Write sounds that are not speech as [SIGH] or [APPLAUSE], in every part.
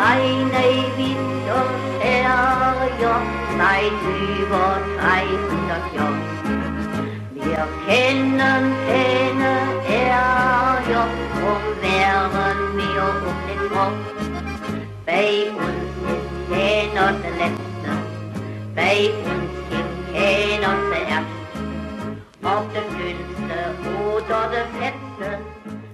seine Winter her, seit über 300 Jahren. Wir kennen keine Ärger, drum wären wir um den Kopf. Bei uns ist keiner der Letzte, bei uns gibt keiner zuerst. Ob der Dünnste oder der Fetzte,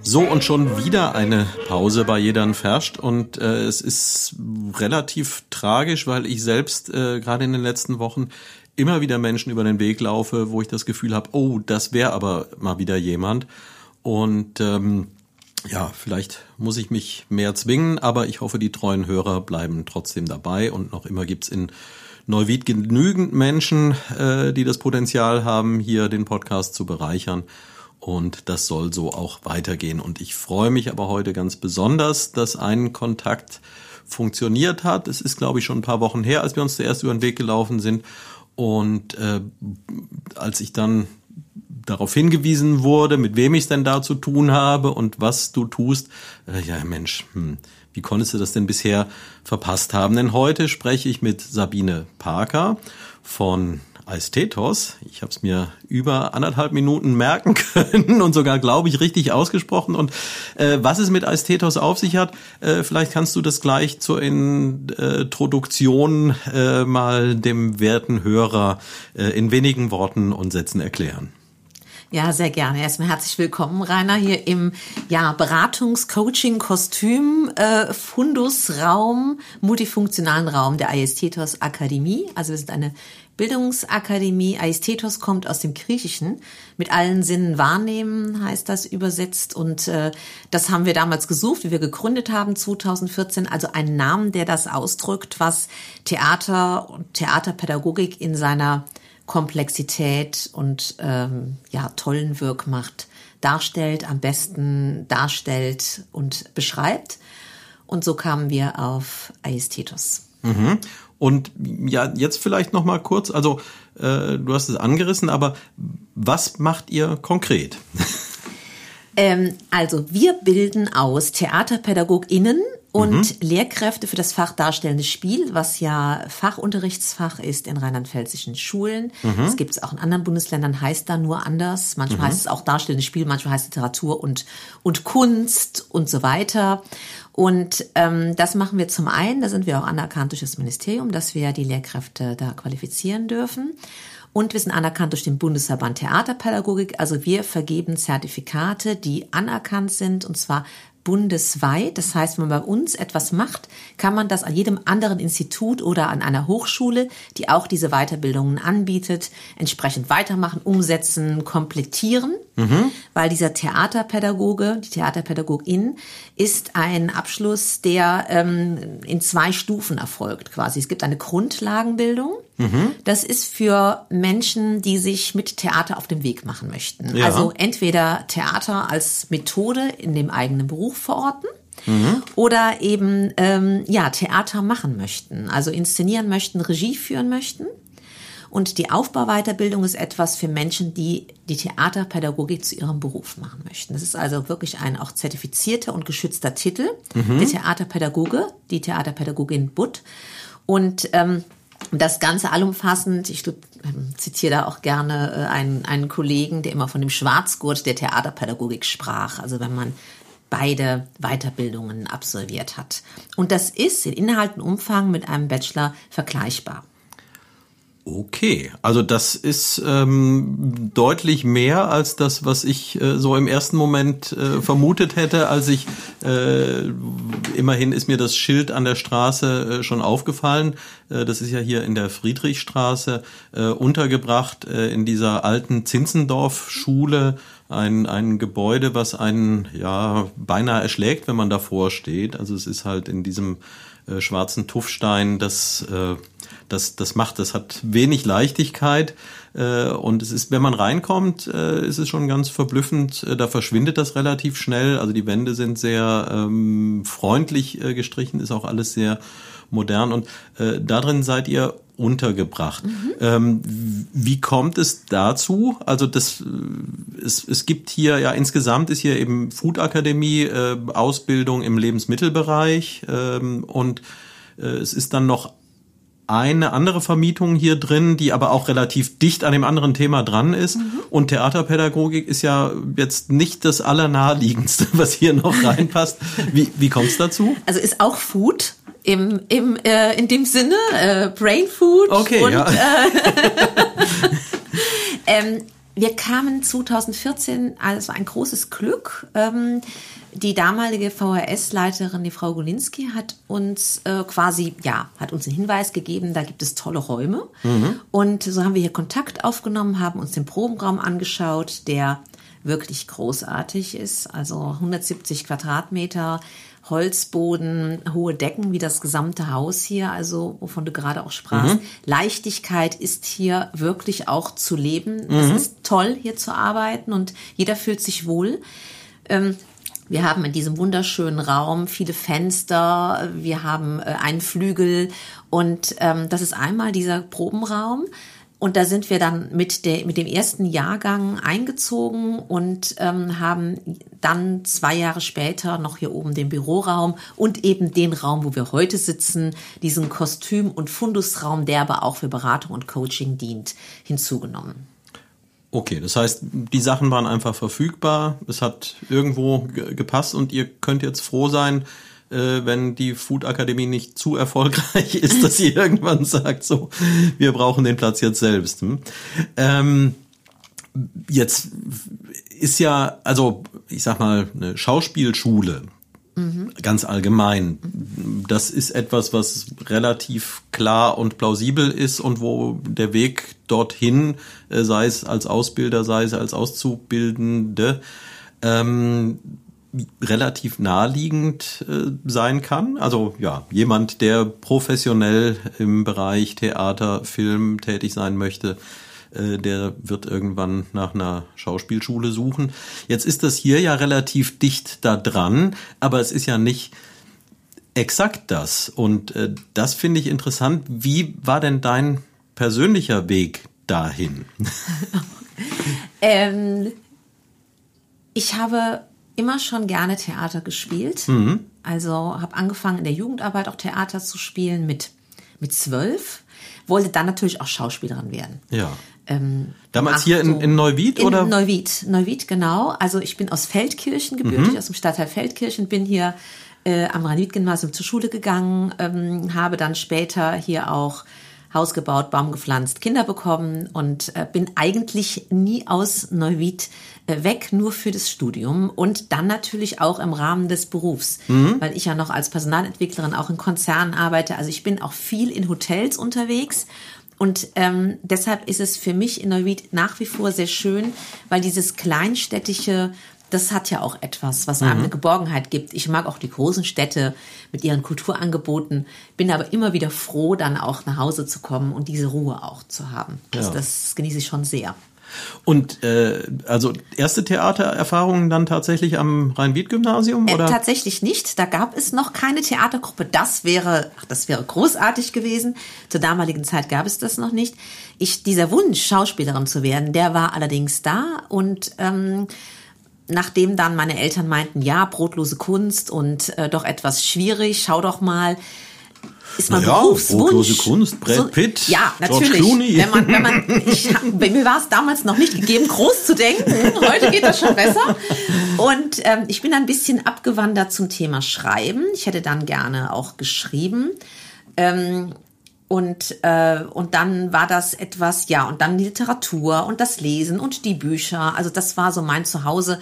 so und schon wieder eine Pause bei Jedern Ferscht und äh, es ist relativ tragisch, weil ich selbst äh, gerade in den letzten Wochen immer wieder Menschen über den Weg laufe, wo ich das Gefühl habe, oh, das wäre aber mal wieder jemand. Und ähm, ja, vielleicht muss ich mich mehr zwingen, aber ich hoffe, die treuen Hörer bleiben trotzdem dabei. Und noch immer gibt's in Neuwied genügend Menschen, äh, die das Potenzial haben, hier den Podcast zu bereichern. Und das soll so auch weitergehen. Und ich freue mich aber heute ganz besonders, dass ein Kontakt funktioniert hat. Es ist, glaube ich, schon ein paar Wochen her, als wir uns zuerst über den Weg gelaufen sind. Und äh, als ich dann darauf hingewiesen wurde, mit wem ich es denn da zu tun habe und was du tust, äh, ja Mensch, hm, wie konntest du das denn bisher verpasst haben? Denn heute spreche ich mit Sabine Parker von Aesthetos. Ich habe es mir über anderthalb Minuten merken [LAUGHS] können und sogar, glaube ich, richtig ausgesprochen. Und äh, was es mit Aesthetos auf sich hat, äh, vielleicht kannst du das gleich zur Introduktion äh, mal dem werten Hörer äh, in wenigen Worten und Sätzen erklären. Ja, sehr gerne. Erstmal herzlich willkommen, Rainer, hier im ja, Beratungs-Coaching-Kostüm, äh, Fundusraum, multifunktionalen Raum der Aesthetos Akademie. Also wir sind eine Bildungsakademie. Aesthetos kommt aus dem Griechischen. Mit allen Sinnen wahrnehmen heißt das übersetzt. Und äh, das haben wir damals gesucht, wie wir gegründet haben 2014. Also einen Namen, der das ausdrückt, was Theater und Theaterpädagogik in seiner Komplexität und ähm, ja tollen Wirkmacht darstellt, am besten darstellt und beschreibt. Und so kamen wir auf Aesthetos. Mhm. Und ja, jetzt vielleicht noch mal kurz, also äh, du hast es angerissen, aber was macht ihr konkret? Ähm, also wir bilden aus TheaterpädagogInnen und mhm. Lehrkräfte für das Fach Darstellendes Spiel, was ja Fachunterrichtsfach ist in rheinland-pfälzischen Schulen. Mhm. Das gibt es auch in anderen Bundesländern, heißt da nur anders. Manchmal mhm. heißt es auch Darstellendes Spiel, manchmal heißt es Literatur und, und Kunst und so weiter. Und ähm, das machen wir zum einen, da sind wir auch anerkannt durch das Ministerium, dass wir die Lehrkräfte da qualifizieren dürfen. Und wir sind anerkannt durch den Bundesverband Theaterpädagogik. Also wir vergeben Zertifikate, die anerkannt sind, und zwar bundesweit. Das heißt, wenn man bei uns etwas macht, kann man das an jedem anderen Institut oder an einer Hochschule, die auch diese Weiterbildungen anbietet, entsprechend weitermachen, umsetzen, komplettieren. Mhm. Weil dieser Theaterpädagoge, die Theaterpädagogin, ist ein Abschluss, der ähm, in zwei Stufen erfolgt quasi. Es gibt eine Grundlagenbildung. Mhm. Das ist für Menschen, die sich mit Theater auf den Weg machen möchten. Ja. Also entweder Theater als Methode in dem eigenen Beruf verorten. Mhm. Oder eben ähm, ja Theater machen möchten, also inszenieren möchten, Regie führen möchten. Und die Aufbauweiterbildung ist etwas für Menschen, die die Theaterpädagogik zu ihrem Beruf machen möchten. Das ist also wirklich ein auch zertifizierter und geschützter Titel. Mhm. Der Theaterpädagoge, die Theaterpädagogin Butt. Und ähm, das Ganze allumfassend, ich ähm, zitiere da auch gerne äh, einen, einen Kollegen, der immer von dem Schwarzgurt der Theaterpädagogik sprach. Also wenn man beide Weiterbildungen absolviert hat. Und das ist in Inhalt und Umfang mit einem Bachelor vergleichbar. Okay, also das ist ähm, deutlich mehr als das, was ich äh, so im ersten Moment äh, vermutet hätte, als ich äh, immerhin ist mir das Schild an der Straße äh, schon aufgefallen. Äh, das ist ja hier in der Friedrichstraße äh, untergebracht äh, in dieser alten Zinzendorf-Schule. Ein, ein Gebäude, was einen ja beinahe erschlägt, wenn man davor steht. Also es ist halt in diesem äh, schwarzen Tuffstein das äh, das, das macht, das hat wenig Leichtigkeit. Äh, und es ist, wenn man reinkommt, äh, ist es schon ganz verblüffend. Äh, da verschwindet das relativ schnell. Also die Wände sind sehr ähm, freundlich äh, gestrichen, ist auch alles sehr modern. Und äh, da drin seid ihr untergebracht. Mhm. Ähm, wie kommt es dazu? Also das, äh, es, es gibt hier ja insgesamt ist hier eben Food Akademie, äh, Ausbildung im Lebensmittelbereich ähm, und äh, es ist dann noch eine andere Vermietung hier drin, die aber auch relativ dicht an dem anderen Thema dran ist. Mhm. Und Theaterpädagogik ist ja jetzt nicht das Allernaheliegendste, [LAUGHS] was hier noch reinpasst. Wie, wie kommt es dazu? Also ist auch Food im, im, äh, in dem Sinne, äh, Brain Food. Okay, und, ja. Äh, [LAUGHS] [LAUGHS] ähm, wir kamen 2014, also ein großes Glück. Ähm, die damalige VHS-Leiterin, die Frau Golinski, hat uns äh, quasi, ja, hat uns einen Hinweis gegeben, da gibt es tolle Räume. Mhm. Und so haben wir hier Kontakt aufgenommen, haben uns den Probenraum angeschaut, der wirklich großartig ist. Also 170 Quadratmeter, Holzboden, hohe Decken wie das gesamte Haus hier, also wovon du gerade auch sprachst. Mhm. Leichtigkeit ist hier wirklich auch zu leben. Mhm. Es ist toll, hier zu arbeiten und jeder fühlt sich wohl. Ähm, wir haben in diesem wunderschönen Raum viele Fenster, wir haben äh, einen Flügel und ähm, das ist einmal dieser Probenraum. Und da sind wir dann mit, der, mit dem ersten Jahrgang eingezogen und ähm, haben dann zwei Jahre später noch hier oben den Büroraum und eben den Raum, wo wir heute sitzen, diesen Kostüm- und Fundusraum, der aber auch für Beratung und Coaching dient, hinzugenommen. Okay, das heißt, die Sachen waren einfach verfügbar, es hat irgendwo gepasst und ihr könnt jetzt froh sein, äh, wenn die Food Akademie nicht zu erfolgreich [LAUGHS] ist, dass sie irgendwann sagt, so, wir brauchen den Platz jetzt selbst. Hm? Ähm, jetzt ist ja, also ich sag mal, eine Schauspielschule, mhm. ganz allgemein. Das ist etwas, was relativ klar und plausibel ist und wo der Weg dorthin, äh, sei es als Ausbilder, sei es als Auszubildende, ähm, relativ naheliegend äh, sein kann. Also ja, jemand, der professionell im Bereich Theater, Film tätig sein möchte, äh, der wird irgendwann nach einer Schauspielschule suchen. Jetzt ist das hier ja relativ dicht da dran, aber es ist ja nicht exakt das. Und äh, das finde ich interessant. Wie war denn dein persönlicher Weg dahin? [LAUGHS] ähm, ich habe immer schon gerne Theater gespielt. Mhm. Also habe angefangen in der Jugendarbeit auch Theater zu spielen mit mit zwölf. Wollte dann natürlich auch Schauspielerin werden. Ja. Ähm, Damals hier in, in Neuwied oder? In Neuwied, Neuwied genau. Also ich bin aus Feldkirchen gebürtig, mhm. aus dem Stadtteil Feldkirchen, bin hier äh, am Rhein-Gymnasium zur Schule gegangen, ähm, habe dann später hier auch Haus gebaut, Baum gepflanzt, Kinder bekommen und äh, bin eigentlich nie aus Neuwied weg, nur für das Studium und dann natürlich auch im Rahmen des Berufs, mhm. weil ich ja noch als Personalentwicklerin auch in Konzernen arbeite. Also ich bin auch viel in Hotels unterwegs und ähm, deshalb ist es für mich in Neuwied nach wie vor sehr schön, weil dieses kleinstädtische das hat ja auch etwas, was einem mhm. eine Geborgenheit gibt. Ich mag auch die großen Städte mit ihren Kulturangeboten, bin aber immer wieder froh, dann auch nach Hause zu kommen und diese Ruhe auch zu haben. Also ja. das genieße ich schon sehr. Und äh, also erste Theatererfahrungen dann tatsächlich am Rhein-Wied-Gymnasium? Äh, tatsächlich nicht. Da gab es noch keine Theatergruppe. Das wäre, ach, das wäre großartig gewesen. Zur damaligen Zeit gab es das noch nicht. Ich, dieser Wunsch, Schauspielerin zu werden, der war allerdings da und ähm, nachdem dann meine Eltern meinten, ja, brotlose Kunst und äh, doch etwas schwierig, schau doch mal, ist mein naja, Berufswunsch. Kunst, Brad Pitt, so, ja, natürlich. Wenn man, wenn man, ich, bei mir war es damals noch nicht gegeben, groß zu denken. Heute geht das schon besser. Und ähm, ich bin ein bisschen abgewandert zum Thema Schreiben. Ich hätte dann gerne auch geschrieben. Ähm, und, äh, und dann war das etwas, ja, und dann die Literatur und das Lesen und die Bücher. Also das war so mein Zuhause.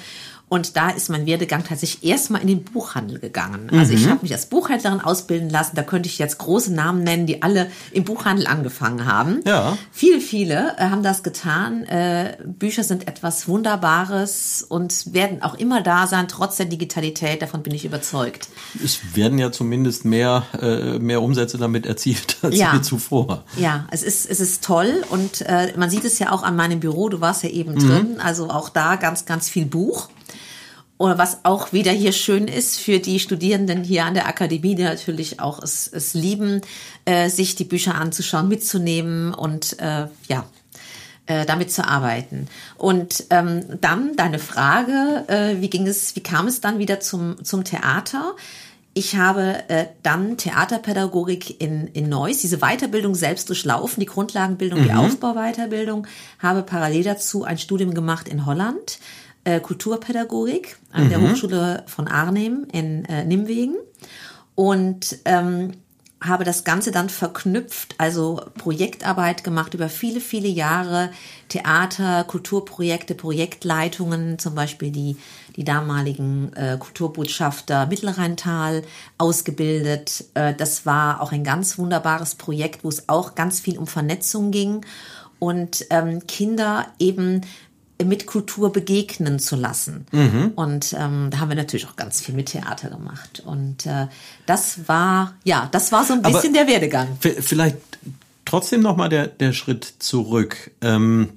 Und da ist mein Werdegang tatsächlich erstmal in den Buchhandel gegangen. Also ich habe mich als Buchhändlerin ausbilden lassen. Da könnte ich jetzt große Namen nennen, die alle im Buchhandel angefangen haben. Ja. Viele, viele äh, haben das getan. Äh, Bücher sind etwas Wunderbares und werden auch immer da sein, trotz der Digitalität. Davon bin ich überzeugt. Es werden ja zumindest mehr, äh, mehr Umsätze damit erzielt [LAUGHS] als Ja. je zuvor. Ja, es ist, es ist toll und man sieht es ja auch an meinem Büro, du warst ja eben drin, also auch da ganz, ganz viel Buch. Oder was auch wieder hier schön ist für die Studierenden hier an der Akademie, die natürlich auch es, es lieben, äh, sich die Bücher anzuschauen, mitzunehmen und äh, ja, äh, damit zu arbeiten. Und ähm, dann deine Frage, äh, wie ging es, wie kam es dann wieder zum, zum Theater? Ich habe äh, dann Theaterpädagogik in, in Neuss, diese Weiterbildung selbst durchlaufen, die Grundlagenbildung, die Aufbauweiterbildung, habe parallel dazu ein Studium gemacht in Holland, äh, Kulturpädagogik an der Hochschule von Arnhem in äh, Nimwegen und ähm, habe das Ganze dann verknüpft, also Projektarbeit gemacht über viele, viele Jahre, Theater, Kulturprojekte, Projektleitungen, zum Beispiel die, die damaligen äh, Kulturbotschafter Mittelrheintal ausgebildet. Äh, das war auch ein ganz wunderbares Projekt, wo es auch ganz viel um Vernetzung ging und ähm, Kinder eben mit Kultur begegnen zu lassen. Und ähm, da haben wir natürlich auch ganz viel mit Theater gemacht. Und äh, das war, ja, das war so ein Aber- bisschen der Werdegang. Vielleicht trotzdem noch mal der, der Schritt zurück. Ähm,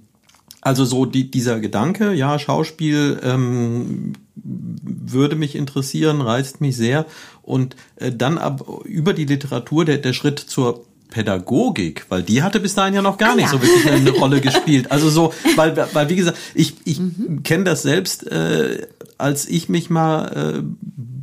also so die, dieser Gedanke, ja, Schauspiel ähm, würde mich interessieren, reizt mich sehr. Und äh, dann ab, über die Literatur der, der Schritt zur Pädagogik, weil die hatte bis dahin ja noch gar Ah, nicht ja. so wirklich eine Rolle [LAUGHS] gespielt. Also so, weil, weil wie gesagt, ich, ich kenne das selbst, äh, als ich mich mal äh,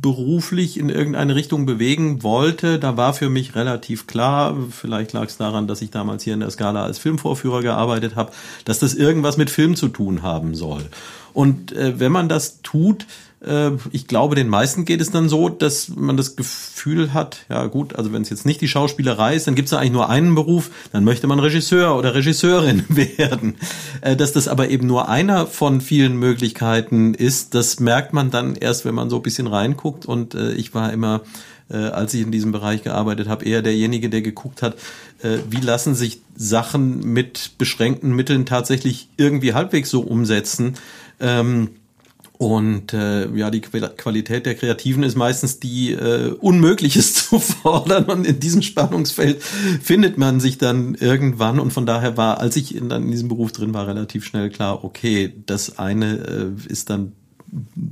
beruflich in irgendeine Richtung bewegen wollte, da war für mich relativ klar, vielleicht lag es daran, dass ich damals hier in der Skala als Filmvorführer gearbeitet habe, dass das irgendwas mit Film zu tun haben soll. Und äh, wenn man das tut, ich glaube, den meisten geht es dann so, dass man das Gefühl hat, ja gut, also wenn es jetzt nicht die Schauspielerei ist, dann gibt es eigentlich nur einen Beruf, dann möchte man Regisseur oder Regisseurin [LAUGHS] werden. Äh, dass das aber eben nur einer von vielen Möglichkeiten ist, das merkt man dann erst, wenn man so ein bisschen reinguckt. Und äh, ich war immer äh, als ich in diesem Bereich gearbeitet habe, eher derjenige, der geguckt hat, wie lassen sich Sachen mit beschränkten Mitteln tatsächlich irgendwie halbwegs so umsetzen. Ähm, und äh, ja, die Qual- Qualität der Kreativen ist meistens die äh, Unmögliches [LAUGHS] zu fordern. Und in diesem Spannungsfeld findet man sich dann irgendwann. Und von daher war, als ich in, dann in diesem Beruf drin war, relativ schnell klar, okay, das eine äh, ist dann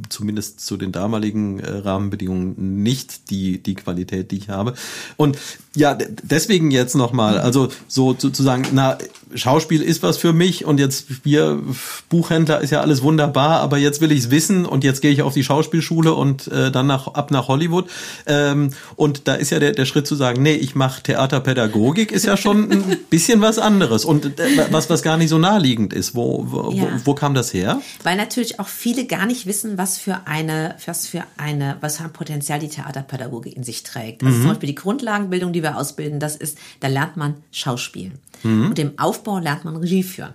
zumindest zu den damaligen äh, Rahmenbedingungen nicht die die Qualität, die ich habe. Und ja, deswegen jetzt nochmal, also so sozusagen, na, Schauspiel ist was für mich und jetzt wir Buchhändler ist ja alles wunderbar, aber jetzt will ich's wissen und jetzt gehe ich auf die Schauspielschule und äh, dann nach, ab nach Hollywood. Ähm, und da ist ja der, der Schritt zu sagen, nee, ich mache Theaterpädagogik, ist ja schon ein [LAUGHS] bisschen was anderes und äh, was, was gar nicht so naheliegend ist. Wo, wo, Ja. wo, wo kam das her? Weil natürlich auch viele gar nicht wissen, was für eine, was für eine, was für ein Potenzial die Theaterpädagogik in sich trägt. Also zum Beispiel die Grundlagenbildung, die wir ausbilden, das ist, da lernt man Schauspielen. Und im Aufbau lernt man Regie führen.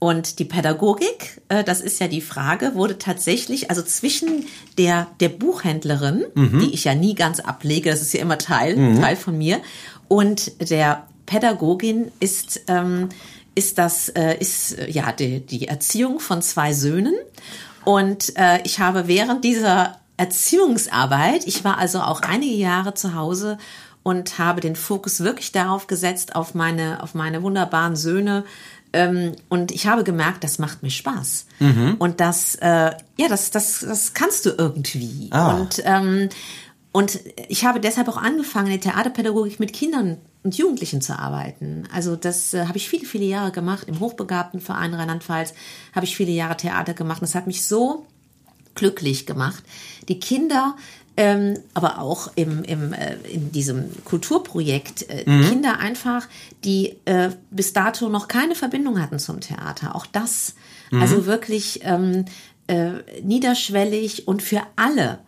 Und die Pädagogik, äh, das ist ja die Frage, wurde tatsächlich, also zwischen der, der Buchhändlerin, die ich ja nie ganz ablege, das ist ja immer Teil, Teil von mir, und der Pädagogin ist, ähm, ist das, äh, ist äh, ja die, die Erziehung von zwei Söhnen. Und äh, ich habe während dieser Erziehungsarbeit, ich war also auch einige Jahre zu Hause und habe den Fokus wirklich darauf gesetzt, auf meine, auf meine wunderbaren Söhne. Ähm, und ich habe gemerkt, das macht mir Spaß. Und das, äh, ja, das, das, das kannst du irgendwie. Ah. Und, ähm, und ich habe deshalb auch angefangen, in der Theaterpädagogik mit Kindern und Jugendlichen zu arbeiten. Also das äh, habe ich viele, viele Jahre gemacht. Im Hochbegabtenverein Rheinland-Pfalz habe ich viele Jahre Theater gemacht. Und das hat mich so glücklich gemacht. Die Kinder, ähm, aber auch im, im, äh, in diesem Kulturprojekt, äh, Kinder einfach, die äh, bis dato noch keine Verbindung hatten zum Theater. Auch das, also wirklich ähm, äh, niederschwellig und für alle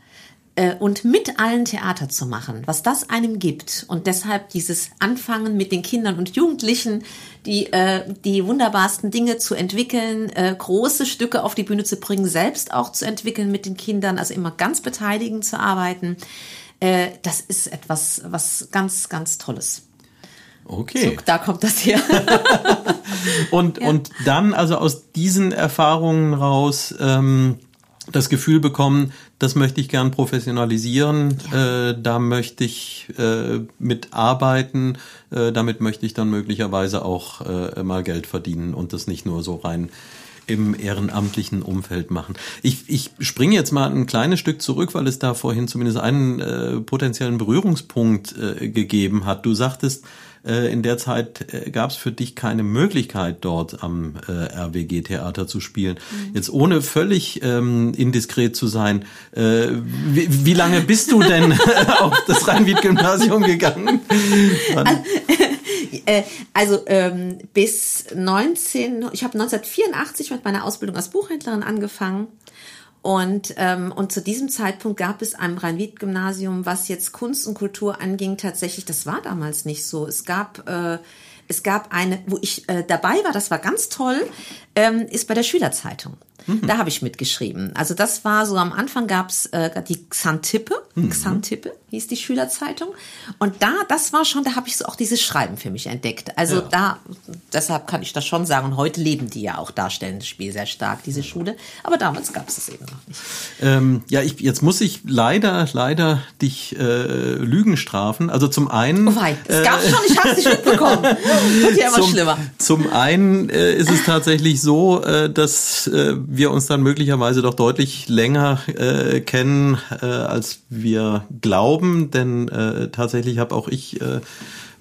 äh, und mit allen Theater zu machen, was das einem gibt und deshalb dieses Anfangen mit den Kindern und Jugendlichen, die äh, die wunderbarsten Dinge zu entwickeln, äh, große Stücke auf die Bühne zu bringen, selbst auch zu entwickeln mit den Kindern, also immer ganz beteiligend zu arbeiten, äh, das ist etwas, was ganz, ganz Tolles. Okay. So, da kommt das her. [LAUGHS] und, ja. und dann also aus diesen Erfahrungen raus ähm, das Gefühl bekommen, das möchte ich gern professionalisieren, ja. äh, da möchte ich äh, mitarbeiten, äh, damit möchte ich dann möglicherweise auch äh, mal Geld verdienen und das nicht nur so rein im ehrenamtlichen Umfeld machen. Ich, ich springe jetzt mal ein kleines Stück zurück, weil es da vorhin zumindest einen äh, potenziellen Berührungspunkt äh, gegeben hat. Du sagtest, äh, in der Zeit äh, gab es für dich keine Möglichkeit, dort am äh, RWG-Theater zu spielen. Mhm. Jetzt ohne völlig ähm, indiskret zu sein, äh, wie, wie lange bist du denn [LAUGHS] [LAUGHS] auf das Rhein-Wied-Gymnasium gegangen? [LAUGHS] Äh, also ähm, bis 19, ich habe 1984 mit meiner Ausbildung als Buchhändlerin angefangen und, ähm, und zu diesem Zeitpunkt gab es am Rhein-Wied-Gymnasium, was jetzt Kunst und Kultur anging, tatsächlich, das war damals nicht so. Es gab, äh, es gab eine, wo ich äh, dabei war, das war ganz toll, ähm, ist bei der Schülerzeitung. Mhm. Da habe ich mitgeschrieben. Also das war so, am Anfang gab's äh, die Xantippe, mhm. Xantippe hieß die Schülerzeitung. Und da, das war schon, da habe ich so auch dieses Schreiben für mich entdeckt. Also ja. da, deshalb kann ich das schon sagen. Und heute leben die ja auch darstellendes Spiel sehr stark, diese Schule. Aber damals gab es eben noch nicht. Ähm, ja, ich, jetzt muss ich leider, leider dich äh, Lügen strafen. Also zum einen. Oh wei, es gab äh, schon, ich habe es nicht mitbekommen. [LAUGHS] Wird ja immer zum, schlimmer. Zum einen äh, ist es tatsächlich so, äh, dass äh, wir uns dann möglicherweise doch deutlich länger äh, kennen, äh, als wir glauben, denn äh, tatsächlich habe auch ich äh,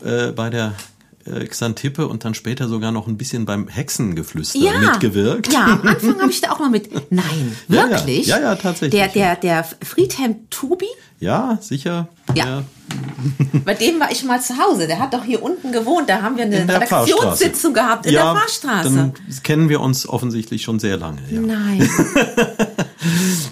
äh, bei der Xantippe und dann später sogar noch ein bisschen beim Hexengeflüster ja, mitgewirkt. Ja, am Anfang [LAUGHS] habe ich da auch mal mit. Nein, wirklich? Ja, ja, ja, ja tatsächlich. Der, der, der Friedhelm Tubi? Ja, sicher. Ja. ja. [LAUGHS] Bei dem war ich mal zu Hause. Der hat doch hier unten gewohnt. Da haben wir eine Redaktionssitzung gehabt in ja, der Fahrstraße. Dann kennen wir uns offensichtlich schon sehr lange. Ja. Nein. [LAUGHS]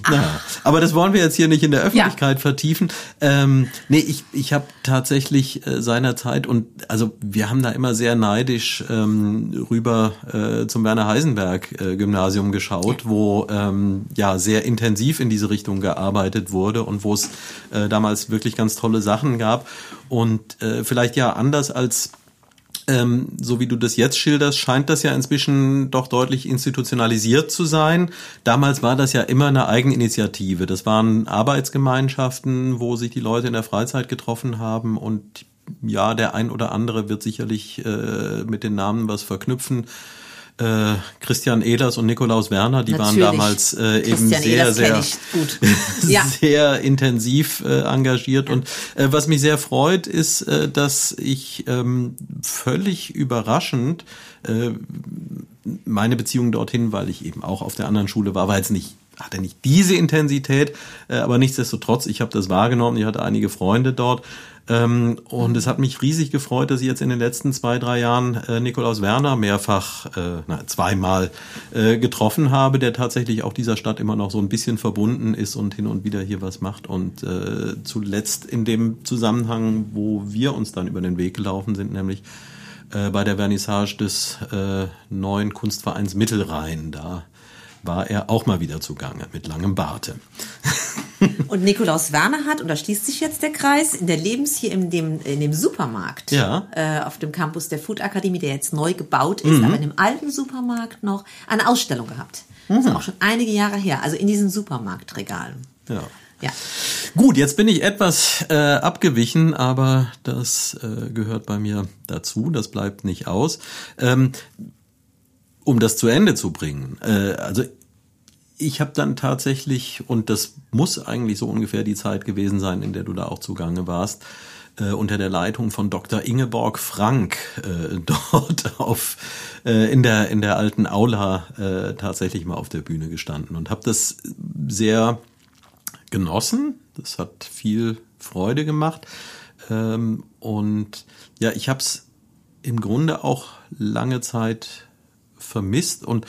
naja, aber das wollen wir jetzt hier nicht in der Öffentlichkeit ja. vertiefen. Ähm, nee, ich, ich habe tatsächlich äh, seinerzeit und also wir haben da immer sehr neidisch ähm, rüber äh, zum Werner Heisenberg äh, Gymnasium geschaut, wo ähm, ja sehr intensiv in diese Richtung gearbeitet wurde und wo es äh, damals wirklich ganz tolle Sachen gab und äh, vielleicht ja anders als ähm, so wie du das jetzt schilderst, scheint das ja inzwischen doch deutlich institutionalisiert zu sein. Damals war das ja immer eine Eigeninitiative. Das waren Arbeitsgemeinschaften, wo sich die Leute in der Freizeit getroffen haben und ja, der ein oder andere wird sicherlich äh, mit den Namen was verknüpfen äh, Christian Ehlers und Nikolaus Werner, die Natürlich. waren damals äh, eben sehr, sehr, [LAUGHS] ja. sehr intensiv äh, engagiert. Ja. Und äh, was mich sehr freut, ist, äh, dass ich ähm, völlig überraschend äh, meine Beziehung dorthin, weil ich eben auch auf der anderen Schule war, war jetzt nicht hatte nicht diese Intensität, äh, aber nichtsdestotrotz, ich habe das wahrgenommen, ich hatte einige Freunde dort ähm, und es hat mich riesig gefreut, dass ich jetzt in den letzten zwei, drei Jahren äh, Nikolaus Werner mehrfach, äh, na, zweimal äh, getroffen habe, der tatsächlich auch dieser Stadt immer noch so ein bisschen verbunden ist und hin und wieder hier was macht. Und äh, zuletzt in dem Zusammenhang, wo wir uns dann über den Weg gelaufen sind, nämlich äh, bei der Vernissage des äh, neuen Kunstvereins Mittelrhein. Da war er auch mal wieder zugange mit langem Barte. [LAUGHS] [LAUGHS] Und Nikolaus Werner hat, und da schließt sich jetzt der Kreis, in der Lebens hier in dem, in dem Supermarkt ja. äh, auf dem Campus der Food Akademie, der jetzt neu gebaut ist, mhm. aber in dem alten Supermarkt noch eine Ausstellung gehabt. Mhm. Das ist auch schon einige Jahre her, also in diesen Supermarktregalen. Ja. Ja. Gut, jetzt bin ich etwas äh, abgewichen, aber das äh, gehört bei mir dazu. Das bleibt nicht aus. Ähm, um das zu Ende zu bringen. Äh, also ich habe dann tatsächlich, und das muss eigentlich so ungefähr die Zeit gewesen sein, in der du da auch zugange warst, äh, unter der Leitung von Dr. Ingeborg Frank äh, [LAUGHS] dort auf äh, in der in der alten Aula äh, tatsächlich mal auf der Bühne gestanden und habe das sehr genossen. Das hat viel Freude gemacht ähm, und ja, ich habe es im Grunde auch lange Zeit vermisst und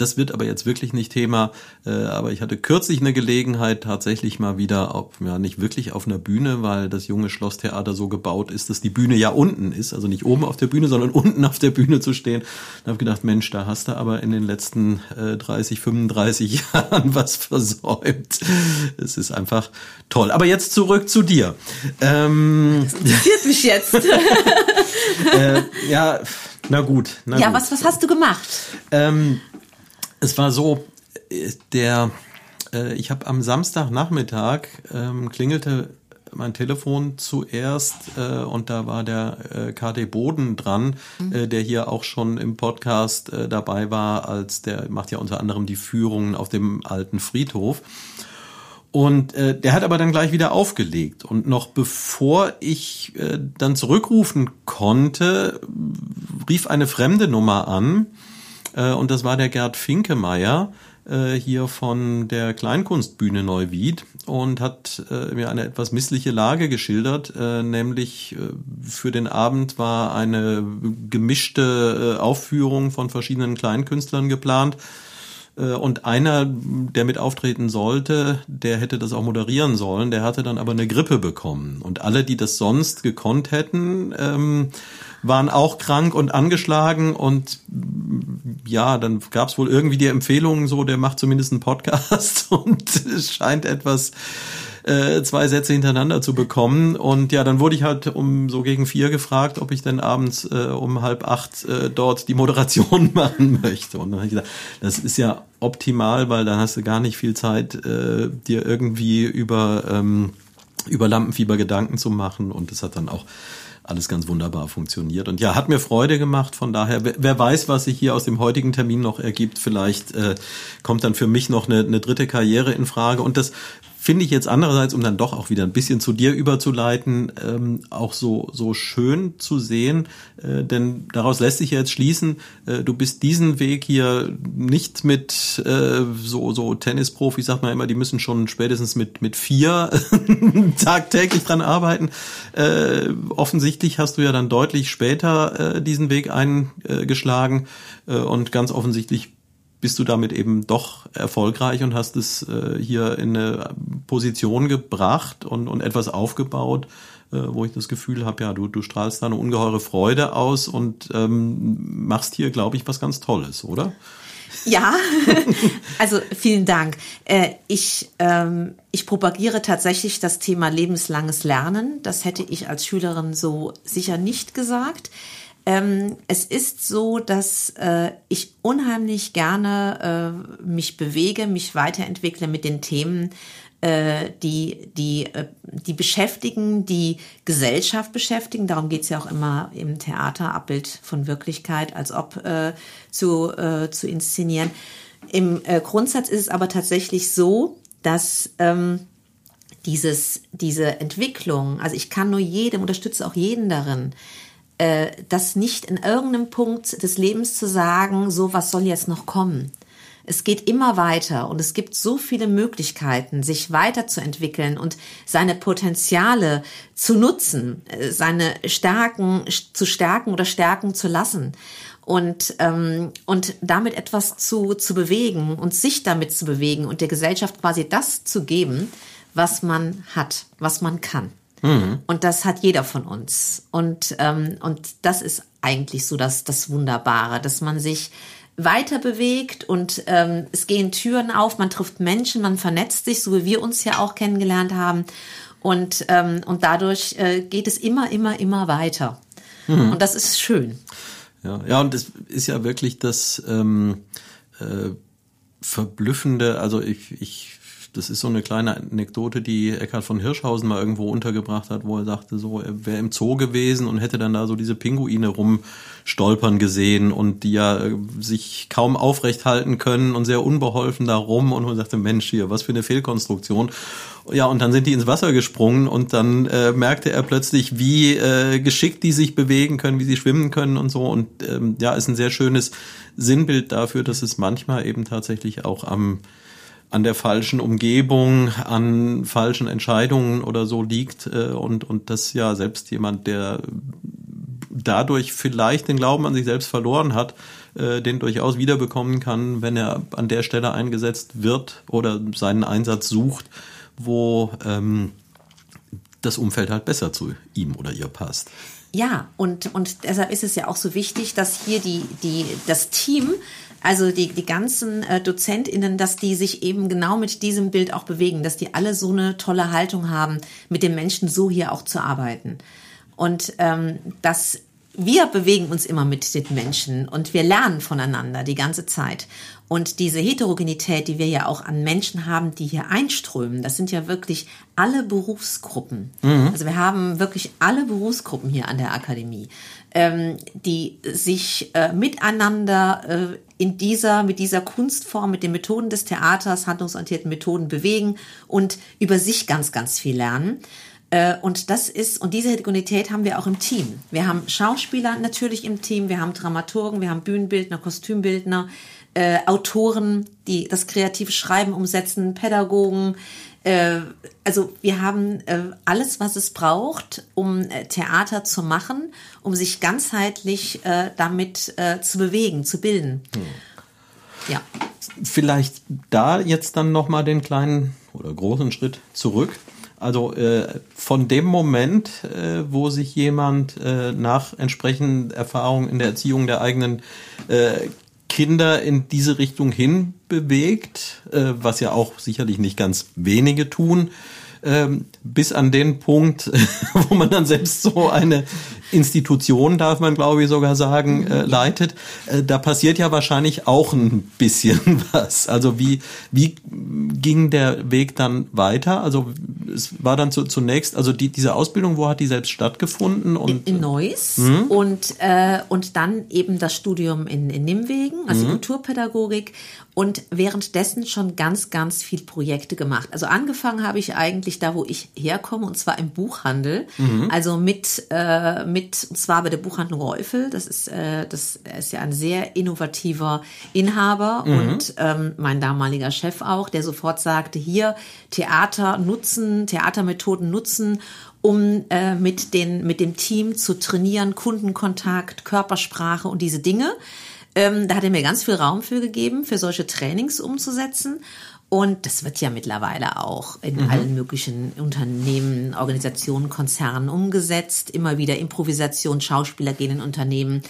das wird aber jetzt wirklich nicht Thema. Äh, aber ich hatte kürzlich eine Gelegenheit, tatsächlich mal wieder, auf, ja nicht wirklich auf einer Bühne, weil das junge Schlosstheater so gebaut ist, dass die Bühne ja unten ist, also nicht oben auf der Bühne, sondern [LAUGHS] unten auf der Bühne zu stehen. Da habe gedacht, Mensch, da hast du aber in den letzten äh, 30, 35 [LAUGHS] Jahren was versäumt. Es ist einfach toll. Aber jetzt zurück zu dir. Ähm, das interessiert mich jetzt. [LAUGHS] äh, ja, na gut. Na ja, gut. was was hast du gemacht? Ähm, es war so, äh, der, äh, ich habe am Samstagnachmittag ähm, klingelte mein Telefon zuerst äh, und da war der äh, KD Boden dran, mhm. äh, der hier auch schon im Podcast äh, dabei war, als der macht ja unter anderem die Führungen auf dem alten Friedhof. Und äh, der hat aber dann gleich wieder aufgelegt. Und noch bevor ich äh, dann zurückrufen konnte, rief eine fremde Nummer an äh, und das war der Gerd Finkemeier äh, hier von der Kleinkunstbühne Neuwied und hat äh, mir eine etwas missliche Lage geschildert, äh, nämlich äh, für den Abend war eine gemischte äh, Aufführung von verschiedenen Kleinkünstlern geplant äh, und einer, der mit auftreten sollte, der hätte das auch moderieren sollen, der hatte dann aber eine Grippe bekommen. Und alle, die das sonst gekonnt hätten, ähm, waren auch krank und angeschlagen und ja, dann gab es wohl irgendwie die Empfehlung, so, der macht zumindest einen Podcast [LAUGHS] und es scheint etwas äh, zwei Sätze hintereinander zu bekommen. Und ja, dann wurde ich halt um so gegen vier gefragt, ob ich denn abends äh, um halb acht äh, dort die Moderation [LAUGHS] machen möchte. Und dann habe ich gesagt, das ist ja optimal, weil dann hast du gar nicht viel Zeit, äh, dir irgendwie über, ähm, über Lampenfieber Gedanken zu machen. Und das hat dann auch alles ganz wunderbar funktioniert. Und ja, hat mir Freude gemacht. Von daher, wer, weiß, was sich hier aus dem heutigen Termin noch ergibt. Vielleicht äh, kommt dann für mich noch eine, eine dritte Karriere in Frage. Und das finde ich jetzt andererseits, um dann doch auch wieder ein bisschen zu dir überzuleiten, ähm, auch so, so schön zu sehen. Äh, denn daraus lässt sich ja jetzt schließen, äh, du bist diesen Weg hier nicht mit äh, so, so Tennisprofis, sagt man immer, die müssen schon spätestens mit, mit vier [LAUGHS] tagtäglich dran arbeiten. Äh, offensichtlich hast du ja dann deutlich später äh, diesen Weg eingeschlagen äh, und ganz offensichtlich bist du damit eben doch erfolgreich und hast es äh, hier in eine Position gebracht und, und etwas aufgebaut, äh, wo ich das Gefühl habe, ja, du, du strahlst da eine ungeheure Freude aus und ähm, machst hier, glaube ich, was ganz Tolles, oder? Ja, [LAUGHS] also vielen Dank. Äh, ich, ähm, ich propagiere tatsächlich das Thema lebenslanges Lernen. Das hätte ich als Schülerin so sicher nicht gesagt. Ähm, es ist so, dass äh, ich unheimlich gerne äh, mich bewege, mich weiterentwickle mit den Themen, äh, die, die, äh, die beschäftigen, die Gesellschaft beschäftigen. Darum geht es ja auch immer im Theater, Abbild von Wirklichkeit, als ob äh, zu, äh, zu inszenieren. Im Grundsatz ist es aber tatsächlich so, dass ähm, dieses, diese Entwicklung, also ich kann nur jedem, unterstütze auch jeden darin, äh, das nicht in irgendeinem Punkt des Lebens zu sagen, so was soll jetzt noch kommen. Es geht immer weiter und es gibt so viele Möglichkeiten, sich weiterzuentwickeln und seine Potenziale zu nutzen, äh, seine Stärken zu stärken oder stärken zu lassen und, ähm, und damit etwas zu, zu bewegen und sich damit zu bewegen und der Gesellschaft quasi das zu geben, was man hat, was man kann. Mhm. Und das hat jeder von uns. Und, ähm, und das ist eigentlich so das, das Wunderbare, dass man sich weiter bewegt und ähm, es gehen Türen auf, man trifft Menschen, man vernetzt sich, so wie wir uns ja auch kennengelernt haben. Und, ähm, und dadurch äh, geht es immer, immer, immer weiter. Mhm. Und das ist schön. Ja, ja, und es ist ja wirklich das ähm, äh, Verblüffende, also ich, ich das ist so eine kleine Anekdote, die Eckhard von Hirschhausen mal irgendwo untergebracht hat, wo er sagte, so, er wäre im Zoo gewesen und hätte dann da so diese Pinguine rumstolpern gesehen und die ja äh, sich kaum aufrecht halten können und sehr unbeholfen da rum und man sagte, Mensch, hier, was für eine Fehlkonstruktion. Ja, und dann sind die ins Wasser gesprungen und dann äh, merkte er plötzlich, wie äh, geschickt die sich bewegen können, wie sie schwimmen können und so. Und ähm, ja, ist ein sehr schönes Sinnbild dafür, dass es manchmal eben tatsächlich auch am an der falschen Umgebung, an falschen Entscheidungen oder so liegt äh, und und das ja selbst jemand, der dadurch vielleicht den Glauben an sich selbst verloren hat, äh, den durchaus wiederbekommen kann, wenn er an der Stelle eingesetzt wird oder seinen Einsatz sucht, wo ähm, das Umfeld halt besser zu ihm oder ihr passt. Ja, und, und deshalb ist es ja auch so wichtig, dass hier die, die, das Team, also die, die ganzen äh, DozentInnen, dass die sich eben genau mit diesem Bild auch bewegen, dass die alle so eine tolle Haltung haben, mit den Menschen so hier auch zu arbeiten. Und ähm, das wir bewegen uns immer mit den Menschen und wir lernen voneinander die ganze Zeit. Und diese Heterogenität, die wir ja auch an Menschen haben, die hier einströmen, das sind ja wirklich alle Berufsgruppen. Mhm. Also wir haben wirklich alle Berufsgruppen hier an der Akademie, ähm, die sich äh, miteinander äh, in dieser, mit dieser Kunstform, mit den Methoden des Theaters, handlungsorientierten Methoden bewegen und über sich ganz, ganz viel lernen. Äh, und das ist, und diese Heterogenität haben wir auch im Team. Wir haben Schauspieler natürlich im Team, wir haben Dramaturgen, wir haben Bühnenbildner, Kostümbildner, äh, Autoren, die das kreative Schreiben umsetzen, Pädagogen. Äh, also wir haben äh, alles, was es braucht, um äh, Theater zu machen, um sich ganzheitlich damit zu bewegen, zu bilden. Hm. Ja. Vielleicht da jetzt dann noch mal den kleinen oder großen Schritt zurück also äh, von dem Moment, äh, wo sich jemand äh, nach entsprechenden Erfahrungen in der Erziehung der eigenen Kinder in diese Richtung hin bewegt, äh, was ja auch sicherlich nicht ganz wenige tun, ähm, bis an den Punkt, [LAUGHS] wo man dann selbst so eine Institution, darf man glaube ich sogar sagen, äh, leitet. Äh, da passiert ja wahrscheinlich auch ein bisschen [LAUGHS] was. Also wie, wie ging der Weg dann weiter? Also es war dann zu, zunächst, also die, diese Ausbildung, wo hat die selbst stattgefunden? Und, in, in Neuss mhm. und, äh, und dann eben das Studium in, in Nimwegen, also mhm. Kulturpädagogik und währenddessen schon ganz, ganz viel Projekte gemacht. Also angefangen habe ich eigentlich da, wo ich herkomme, und zwar im Buchhandel, mhm. also mit, äh, mit, und zwar bei der Buchhandlung Räufel. Das ist, äh, das ist ja ein sehr innovativer Inhaber mhm. und ähm, mein damaliger Chef auch, der sofort sagte, hier Theater nutzen, Theatermethoden nutzen um äh, mit, den, mit dem Team zu trainieren, Kundenkontakt, Körpersprache und diese Dinge. Ähm, da hat er mir ganz viel Raum für gegeben, für solche Trainings umzusetzen. Und das wird ja mittlerweile auch in mhm. allen möglichen Unternehmen, Organisationen, Konzernen umgesetzt. Immer wieder Improvisation, Schauspieler gehen in Unternehmen.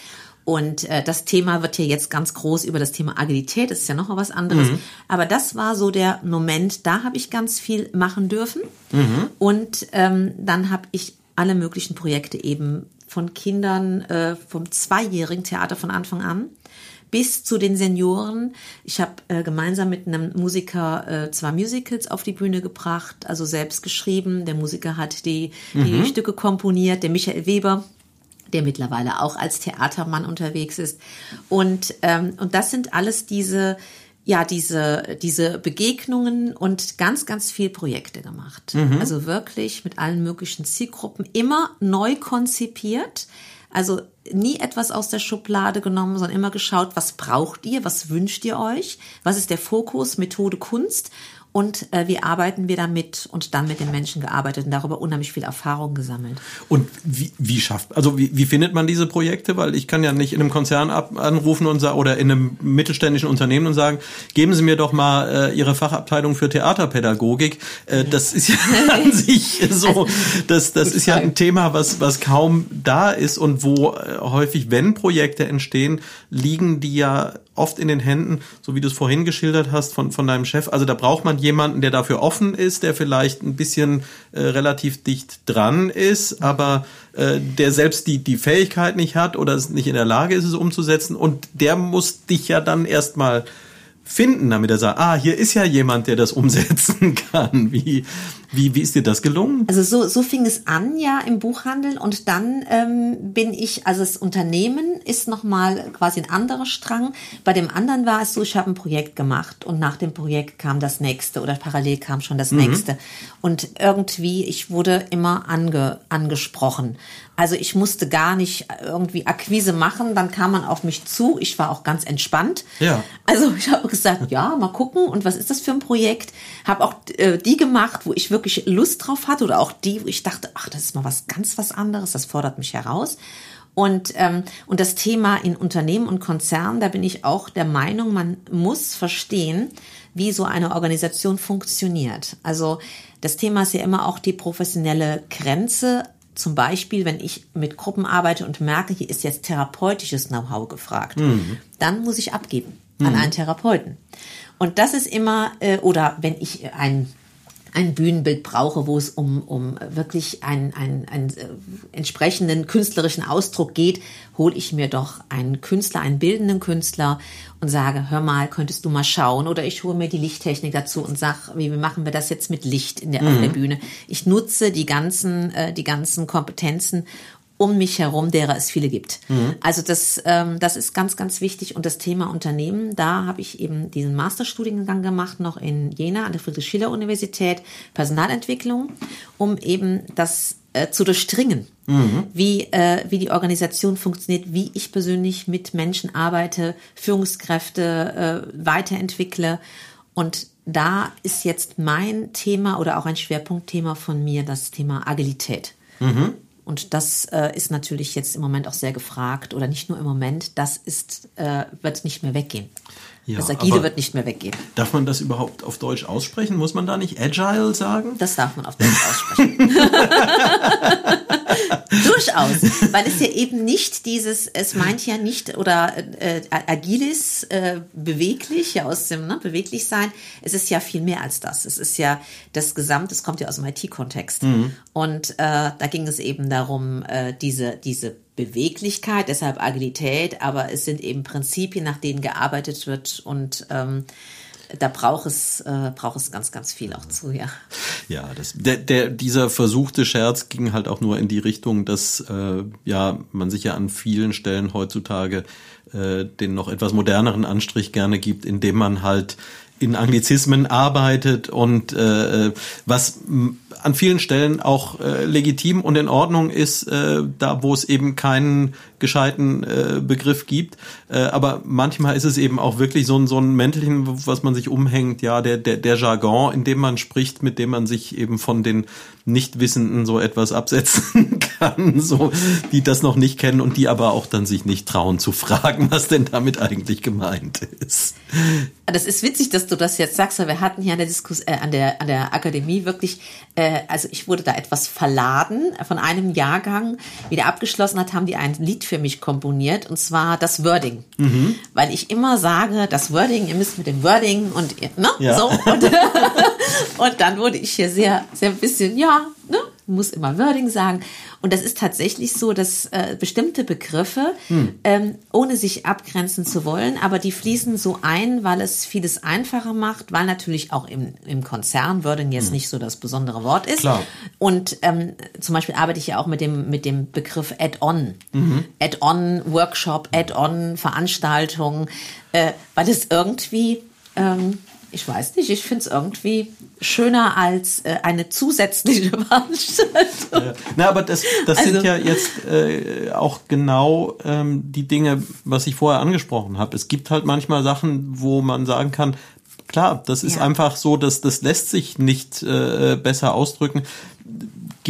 Und äh, das Thema wird ja jetzt ganz groß über das Thema Agilität. Das ist ja noch mal was anderes. Mhm. Aber das war so der Moment, da habe ich ganz viel machen dürfen. Mhm. Und ähm, dann habe ich alle möglichen Projekte eben von Kindern äh, vom zweijährigen Theater von Anfang an bis zu den Senioren. Ich habe äh, gemeinsam mit einem Musiker äh, zwei Musicals auf die Bühne gebracht, also selbst geschrieben. Der Musiker hat die, mhm. die Stücke komponiert, der Michael Weber der mittlerweile auch als Theatermann unterwegs ist. Und, ähm, und das sind alles diese, ja, diese, diese Begegnungen und ganz, ganz viel Projekte gemacht. Mhm. Also wirklich mit allen möglichen Zielgruppen, immer neu konzipiert. Also nie etwas aus der Schublade genommen, sondern immer geschaut, was braucht ihr, was wünscht ihr euch, was ist der Fokus, Methode, Kunst und äh, wie arbeiten wir damit und dann mit den Menschen gearbeitet und darüber unheimlich viel Erfahrung gesammelt. Und wie, wie schafft, also wie, wie findet man diese Projekte? Weil ich kann ja nicht in einem Konzern ab, anrufen und oder in einem mittelständischen Unternehmen und sagen, geben Sie mir doch mal äh, Ihre Fachabteilung für Theaterpädagogik. Äh, das ist ja [LAUGHS] an sich so, also, das, das ist ja ein Thema, was, was kaum da ist und wo äh, häufig, wenn Projekte entstehen, liegen die ja oft in den Händen, so wie du es vorhin geschildert hast, von, von deinem Chef. Also da braucht man jemanden, der dafür offen ist, der vielleicht ein bisschen äh, relativ dicht dran ist, aber äh, der selbst die, die Fähigkeit nicht hat oder nicht in der Lage ist, es umzusetzen. Und der muss dich ja dann erstmal finden, damit er sagt, ah, hier ist ja jemand, der das [LAUGHS] umsetzen kann. Wie, wie, wie ist dir das gelungen? Also so, so fing es an ja im Buchhandel und dann ähm, bin ich, also das Unternehmen ist nochmal quasi ein anderer Strang. Bei dem anderen war es so, ich habe ein Projekt gemacht und nach dem Projekt kam das nächste oder parallel kam schon das mhm. nächste. Und irgendwie, ich wurde immer ange, angesprochen. Also ich musste gar nicht irgendwie Akquise machen, dann kam man auf mich zu. Ich war auch ganz entspannt. Ja. Also [LAUGHS] ich habe gesagt, ja, mal gucken. Und was ist das für ein Projekt? Habe auch äh, die gemacht, wo ich wirklich Lust drauf hatte oder auch die, wo ich dachte, ach, das ist mal was ganz was anderes. Das fordert mich heraus. Und, ähm, und das Thema in Unternehmen und Konzernen, da bin ich auch der Meinung, man muss verstehen, wie so eine Organisation funktioniert. Also das Thema ist ja immer auch die professionelle Grenze. Zum Beispiel, wenn ich mit Gruppen arbeite und merke, hier ist jetzt therapeutisches Know-how gefragt, mhm. dann muss ich abgeben an mhm. einen Therapeuten. Und das ist immer, äh, oder wenn ich ein ein Bühnenbild brauche, wo es um, um wirklich einen, einen, einen äh, entsprechenden künstlerischen Ausdruck geht, hole ich mir doch einen Künstler, einen bildenden Künstler und sage, hör mal, könntest du mal schauen? Oder ich hole mir die Lichttechnik dazu und sag, wie machen wir das jetzt mit Licht in der, mhm. auf der mhm. Bühne? Ich nutze die ganzen, äh, die ganzen Kompetenzen um mich herum, derer es viele gibt. Mhm. Also das, ähm, das ist ganz, ganz wichtig. Und das Thema Unternehmen, da habe ich eben diesen Masterstudiengang gemacht, noch in Jena an der Friedrich-Schiller-Universität, Personalentwicklung, um eben das äh, zu durchdringen, mhm. wie, äh, wie die Organisation funktioniert, wie ich persönlich mit Menschen arbeite, Führungskräfte äh, weiterentwickle. Und da ist jetzt mein Thema oder auch ein Schwerpunktthema von mir das Thema Agilität. Mhm. Und das äh, ist natürlich jetzt im Moment auch sehr gefragt oder nicht nur im Moment, das ist, äh, wird nicht mehr weggehen. Ja, das Agile wird nicht mehr weggehen. Darf man das überhaupt auf Deutsch aussprechen? Muss man da nicht Agile sagen? Das darf man auf Deutsch [LAUGHS] aussprechen. [LAUGHS] Durchaus, weil es ja eben nicht dieses, es meint ja nicht, oder äh, agilis, äh, beweglich, ja aus dem ne, beweglich sein, es ist ja viel mehr als das. Es ist ja das Gesamte, es kommt ja aus dem IT-Kontext. Mhm. Und äh, da ging es eben darum, äh, diese, diese Beweglichkeit, deshalb Agilität, aber es sind eben Prinzipien, nach denen gearbeitet wird und ähm, da braucht es, äh, braucht es ganz, ganz viel auch zu, ja. Ja, das, der, der, dieser versuchte Scherz ging halt auch nur in die Richtung, dass äh, ja man sich ja an vielen Stellen heutzutage äh, den noch etwas moderneren Anstrich gerne gibt, indem man halt in Anglizismen arbeitet und äh, was an vielen Stellen auch äh, legitim und in Ordnung ist, äh, da wo es eben keinen gescheiten äh, Begriff gibt. Äh, aber manchmal ist es eben auch wirklich so ein, so ein Mäntelchen, was man sich umhängt, ja, der, der, der Jargon, in dem man spricht, mit dem man sich eben von den Nichtwissenden so etwas absetzen [LAUGHS] kann, so, die das noch nicht kennen und die aber auch dann sich nicht trauen zu fragen, was denn damit eigentlich gemeint ist. Das ist witzig, dass du das jetzt sagst, weil wir hatten hier an der Diskus äh, an der an der Akademie wirklich, äh, also ich wurde da etwas verladen von einem Jahrgang, wie der abgeschlossen hat, haben die ein Lied für mich komponiert und zwar das Wording, mhm. weil ich immer sage, das Wording, ihr müsst mit dem Wording und ne, ja. so und, [LAUGHS] und dann wurde ich hier sehr sehr ein bisschen ja ne, muss immer Wording sagen. Und das ist tatsächlich so, dass äh, bestimmte Begriffe, hm. ähm, ohne sich abgrenzen zu wollen, aber die fließen so ein, weil es vieles einfacher macht, weil natürlich auch im, im Konzern Wording jetzt hm. nicht so das besondere Wort ist. Klar. Und ähm, zum Beispiel arbeite ich ja auch mit dem, mit dem Begriff Add-on. Mhm. Add-on Workshop, Add-on Veranstaltung, äh, weil es irgendwie ähm, ich weiß nicht, ich finde es irgendwie schöner als äh, eine zusätzliche [LAUGHS] Veranstaltung. Ja. Na, aber das, das also, sind ja jetzt äh, auch genau ähm, die Dinge, was ich vorher angesprochen habe. Es gibt halt manchmal Sachen, wo man sagen kann, klar, das ist ja. einfach so, dass das lässt sich nicht äh, besser ausdrücken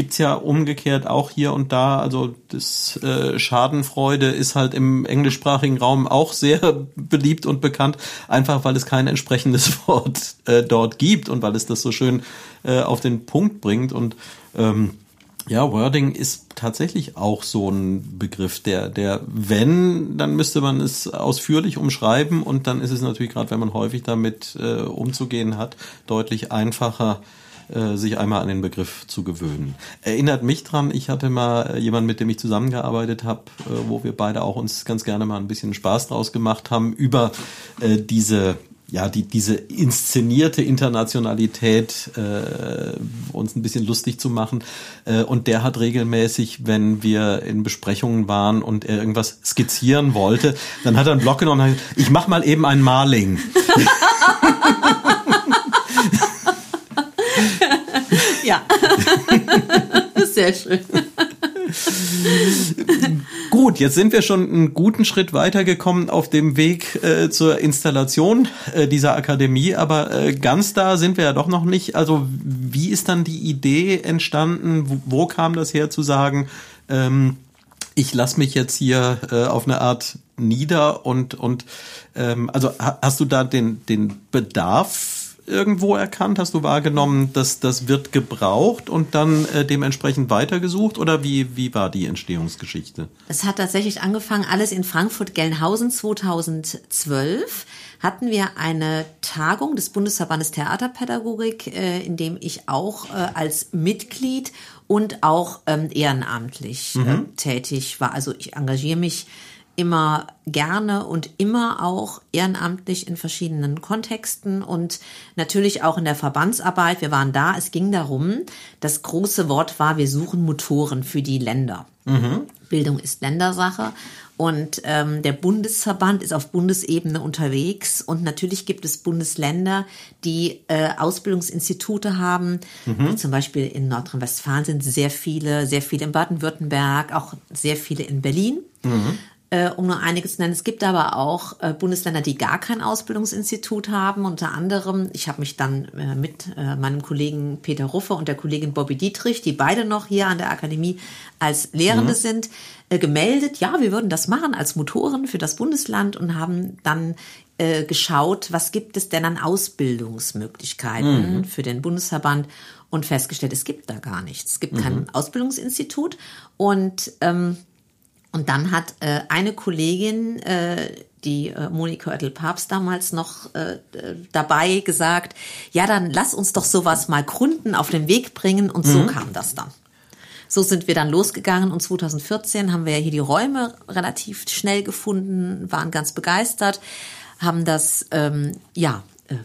gibt's ja umgekehrt auch hier und da. Also das äh, Schadenfreude ist halt im englischsprachigen Raum auch sehr [LAUGHS] beliebt und bekannt, einfach weil es kein entsprechendes [LAUGHS] Wort äh, dort gibt und weil es das so schön äh, auf den Punkt bringt. Und ähm, ja, Wording ist tatsächlich auch so ein Begriff, der, der, wenn, dann müsste man es ausführlich umschreiben und dann ist es natürlich gerade, wenn man häufig damit äh, umzugehen hat, deutlich einfacher äh, sich einmal an den Begriff zu gewöhnen. Erinnert mich dran, ich hatte mal äh, jemanden, mit dem ich zusammengearbeitet habe, äh, wo wir beide auch uns ganz gerne mal ein bisschen Spaß draus gemacht haben, über äh, diese ja, die, diese inszenierte Internationalität äh, uns ein bisschen lustig zu machen. Äh, und der hat regelmäßig, wenn wir in Besprechungen waren und er irgendwas skizzieren wollte, dann hat er einen Block genommen und hat gesagt, ich mach mal eben ein Maling. [LAUGHS] [LAUGHS] Ja. [LAUGHS] Sehr schön. Gut, jetzt sind wir schon einen guten Schritt weitergekommen auf dem Weg äh, zur Installation äh, dieser Akademie, aber äh, ganz da sind wir ja doch noch nicht. Also wie ist dann die Idee entstanden? Wo, wo kam das her zu sagen, ähm, ich lasse mich jetzt hier äh, auf eine Art nieder und und ähm, also hast du da den den Bedarf irgendwo erkannt? Hast du wahrgenommen, dass das wird gebraucht und dann äh, dementsprechend weitergesucht oder wie wie war die Entstehungsgeschichte? Es hat tatsächlich angefangen alles in Frankfurt Gelnhausen 2012 hatten wir eine Tagung des Bundesverbandes Theaterpädagogik, äh, in dem ich auch äh, als Mitglied und auch ähm, ehrenamtlich mhm. äh, tätig war. Also ich engagiere mich immer gerne und immer auch ehrenamtlich in verschiedenen Kontexten und natürlich auch in der Verbandsarbeit. Wir waren da. Es ging darum, das große Wort war, wir suchen Motoren für die Länder. Mhm. Bildung ist Ländersache. Und ähm, der Bundesverband ist auf Bundesebene unterwegs. Und natürlich gibt es Bundesländer, die äh, Ausbildungsinstitute haben. Mhm. Zum Beispiel in Nordrhein-Westfalen sind sehr viele, sehr viele in Baden-Württemberg, auch sehr viele in Berlin. Mhm äh, um nur einige zu nennen. Es gibt aber auch äh, Bundesländer, die gar kein Ausbildungsinstitut haben. Unter anderem, ich habe mich dann äh, mit äh, meinem Kollegen Peter Ruffe und der Kollegin Bobby Dietrich, die beide noch hier an der Akademie als Lehrende mhm. sind, äh, gemeldet. Ja, wir würden das machen als Motoren für das Bundesland und haben dann äh, geschaut, was gibt es denn an Ausbildungsmöglichkeiten mhm. für den Bundesverband und festgestellt, es gibt da gar nichts. Es gibt mhm. kein Ausbildungsinstitut und ähm, und dann hat äh, eine Kollegin, äh, die äh, Monika Oettel-Papst damals noch äh, dabei gesagt, ja, dann lass uns doch sowas mal gründen, auf den Weg bringen. Und so mhm. kam das dann. So sind wir dann losgegangen und 2014 haben wir hier die Räume relativ schnell gefunden, waren ganz begeistert, haben das ähm, ja äh,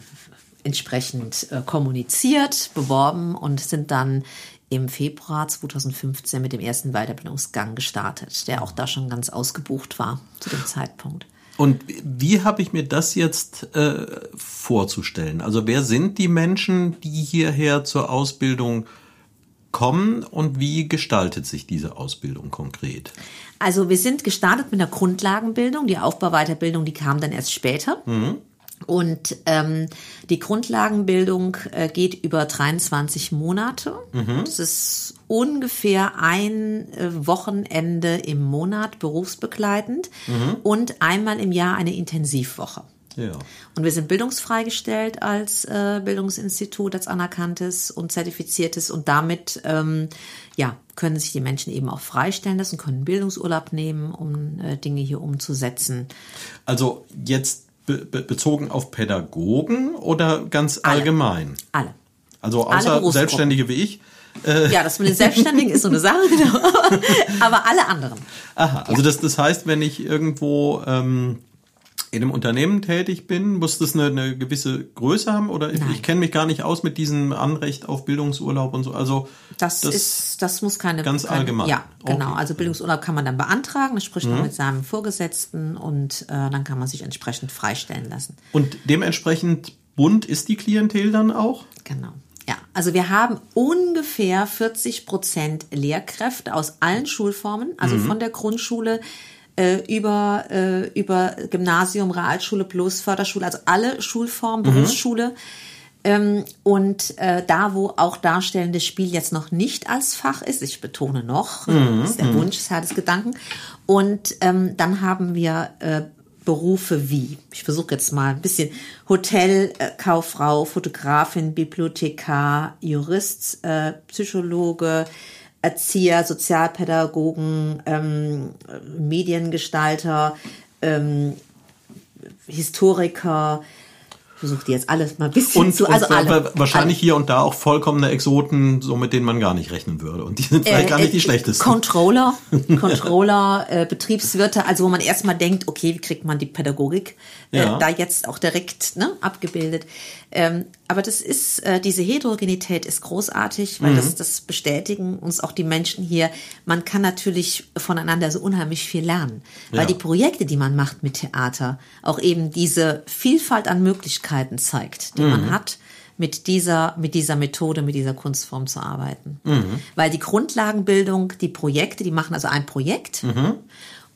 entsprechend äh, kommuniziert, beworben und sind dann im Februar 2015 mit dem ersten Weiterbildungsgang gestartet, der auch da schon ganz ausgebucht war zu dem Zeitpunkt. Und wie habe ich mir das jetzt äh, vorzustellen? Also wer sind die Menschen, die hierher zur Ausbildung kommen und wie gestaltet sich diese Ausbildung konkret? Also wir sind gestartet mit einer Grundlagenbildung. Die Aufbauweiterbildung, die kam dann erst später. Mhm. Und ähm, die Grundlagenbildung äh, geht über 23 Monate. Mhm. Das ist ungefähr ein äh, Wochenende im Monat berufsbegleitend mhm. und einmal im Jahr eine Intensivwoche. Ja. Und wir sind bildungsfreigestellt als äh, Bildungsinstitut, als anerkanntes und zertifiziertes und damit ähm, ja, können sich die Menschen eben auch freistellen lassen, können Bildungsurlaub nehmen, um äh, Dinge hier umzusetzen. Also jetzt be bezogen auf Pädagogen oder ganz alle. allgemein? Alle. Also außer Selbstständige wie ich. Äh ja, das mit den Selbstständigen ist so eine Sache, genau. [LAUGHS] Aber alle anderen. Aha, also ja. das, das heißt, wenn ich irgendwo ähm, in einem Unternehmen tätig bin, muss das eine, eine gewisse Größe haben oder ich, ich kenne mich gar nicht aus mit diesem Anrecht auf Bildungsurlaub und so. Also das, das ist, das muss keine ganz keine, allgemein. Ja, genau. Okay. Also Bildungsurlaub kann man dann beantragen, das spricht man mhm. mit seinem Vorgesetzten und äh, dann kann man sich entsprechend freistellen lassen. Und dementsprechend bunt ist die Klientel dann auch? Genau. Ja, also wir haben ungefähr 40 Prozent Lehrkräfte aus allen Schulformen, also mhm. von der Grundschule äh, über, äh, über Gymnasium, Realschule plus Förderschule, also alle Schulformen, mhm. Berufsschule. Ähm, und äh, da, wo auch darstellendes Spiel jetzt noch nicht als Fach ist, ich betone noch, mhm. das ist der mhm. Wunsch, das des Gedanken. Und ähm, dann haben wir äh, Berufe wie, ich versuche jetzt mal ein bisschen Hotelkauffrau, äh, Fotografin, Bibliothekar, Jurist, äh, Psychologe, Erzieher, Sozialpädagogen, ähm, Mediengestalter, ähm, Historiker, versuche die jetzt alles mal ein bisschen und, zu, also und alle, wahrscheinlich alle. hier und da auch vollkommene Exoten, so mit denen man gar nicht rechnen würde. Und die sind vielleicht äh, gar nicht die äh, schlechtesten. Controller, [LAUGHS] Controller, äh, Betriebswirte, also wo man erstmal denkt, okay, wie kriegt man die Pädagogik äh, ja. da jetzt auch direkt ne, abgebildet. Ähm, aber das ist, äh, diese Heterogenität ist großartig, weil mhm. das, das bestätigen uns auch die Menschen hier. Man kann natürlich voneinander so unheimlich viel lernen, weil ja. die Projekte, die man macht mit Theater, auch eben diese Vielfalt an Möglichkeiten zeigt, die mhm. man hat mit dieser, mit dieser Methode, mit dieser Kunstform zu arbeiten. Mhm. Weil die Grundlagenbildung, die Projekte, die machen also ein Projekt mhm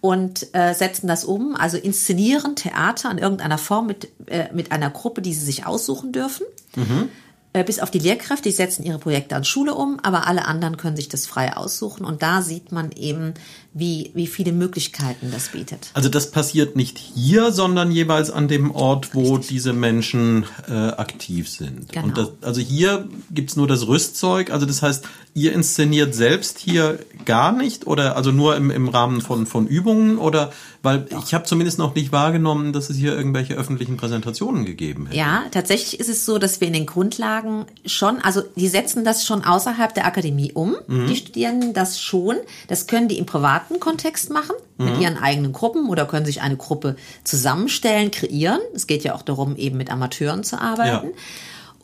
und äh, setzen das um, also inszenieren Theater in irgendeiner Form mit, äh, mit einer Gruppe, die sie sich aussuchen dürfen. Mhm. Äh, bis auf die Lehrkräfte, die setzen ihre Projekte an Schule um, aber alle anderen können sich das frei aussuchen. Und da sieht man eben, wie, wie viele Möglichkeiten das bietet. Also das passiert nicht hier, sondern jeweils an dem Ort, wo Richtig. diese Menschen äh, aktiv sind. Genau. Und das, also hier gibt's nur das Rüstzeug. Also das heißt, ihr inszeniert selbst hier gar nicht oder also nur im, im Rahmen von, von Übungen oder weil ich habe zumindest noch nicht wahrgenommen, dass es hier irgendwelche öffentlichen Präsentationen gegeben hätte. Ja, tatsächlich ist es so, dass wir in den Grundlagen schon, also die setzen das schon außerhalb der Akademie um. Die Studierenden das schon. Das können die im privaten Kontext machen, mit ihren eigenen Gruppen oder können sich eine Gruppe zusammenstellen, kreieren. Es geht ja auch darum, eben mit Amateuren zu arbeiten. Ja.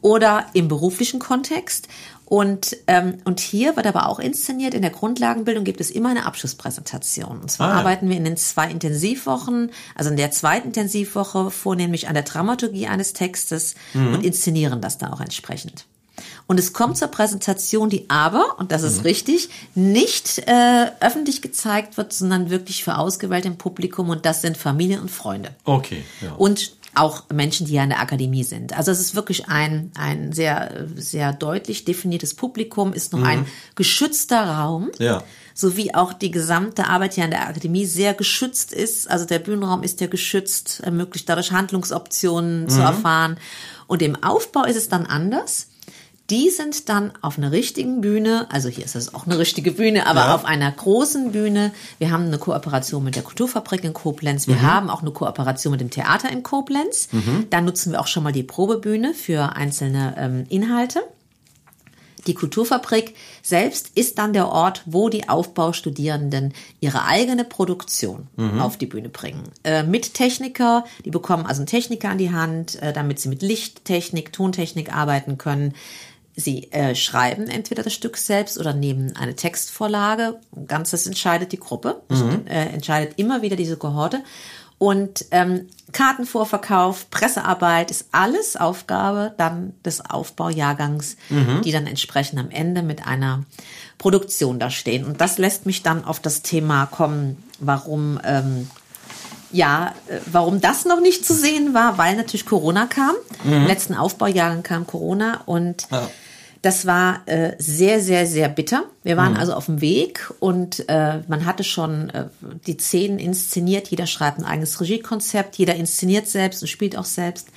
Oder im beruflichen Kontext. Und, ähm, und hier wird aber auch inszeniert, in der Grundlagenbildung gibt es immer eine Abschlusspräsentation. Und zwar Ah, ja. arbeiten wir in den zwei Intensivwochen, also in der zweiten Intensivwoche vornehmlich an der Dramaturgie eines Textes und inszenieren das dann auch entsprechend. Und es kommt zur Präsentation, die aber, und das ist richtig, nicht äh, öffentlich gezeigt wird, sondern wirklich für ausgewählte im Publikum und das sind Familien und Freunde Okay. Ja. und auch Menschen, die ja in der Akademie sind. Also es ist wirklich ein, ein sehr, sehr deutlich definiertes Publikum, ist noch ein geschützter Raum. Ja. So wie auch die gesamte Arbeit hier an der Akademie sehr geschützt ist. Also der Bühnenraum ist ja geschützt, ermöglicht dadurch Handlungsoptionen zu erfahren. Und im Aufbau ist es dann anders. Die sind dann auf einer richtigen Bühne, also hier ist es auch eine richtige Bühne, aber Ja. auf einer großen Bühne. Wir haben eine Kooperation mit der Kulturfabrik in Koblenz. Wir haben auch eine Kooperation mit dem Theater in Koblenz. Da nutzen wir auch schon mal die Probebühne für einzelne ähm, Inhalte. Die Kulturfabrik selbst ist dann der Ort, wo die Aufbaustudierenden ihre eigene Produktion auf die Bühne bringen. Äh, mit Techniker, die bekommen also einen Techniker an die Hand, äh, damit sie mit Lichttechnik, Tontechnik arbeiten können. Sie äh, schreiben entweder das Stück selbst oder nehmen eine Textvorlage. Ganz das entscheidet die Gruppe, das, äh, entscheidet immer wieder diese Kohorte. Und ähm, Kartenvorverkauf, Pressearbeit ist alles Aufgabe dann des Aufbaujahrgangs, die dann entsprechend am Ende mit einer Produktion da stehen. Und das lässt mich dann auf das Thema kommen, warum ähm, ja, äh, warum das noch nicht zu sehen war, weil natürlich Corona kam. Im letzten Aufbaujahren kam Corona und Ja. Das war äh, sehr, sehr, sehr bitter. Wir waren also auf dem Weg und äh, man hatte schon äh, die Szenen inszeniert. Jeder schreibt ein eigenes Regiekonzept, jeder inszeniert selbst und spielt auch selbst.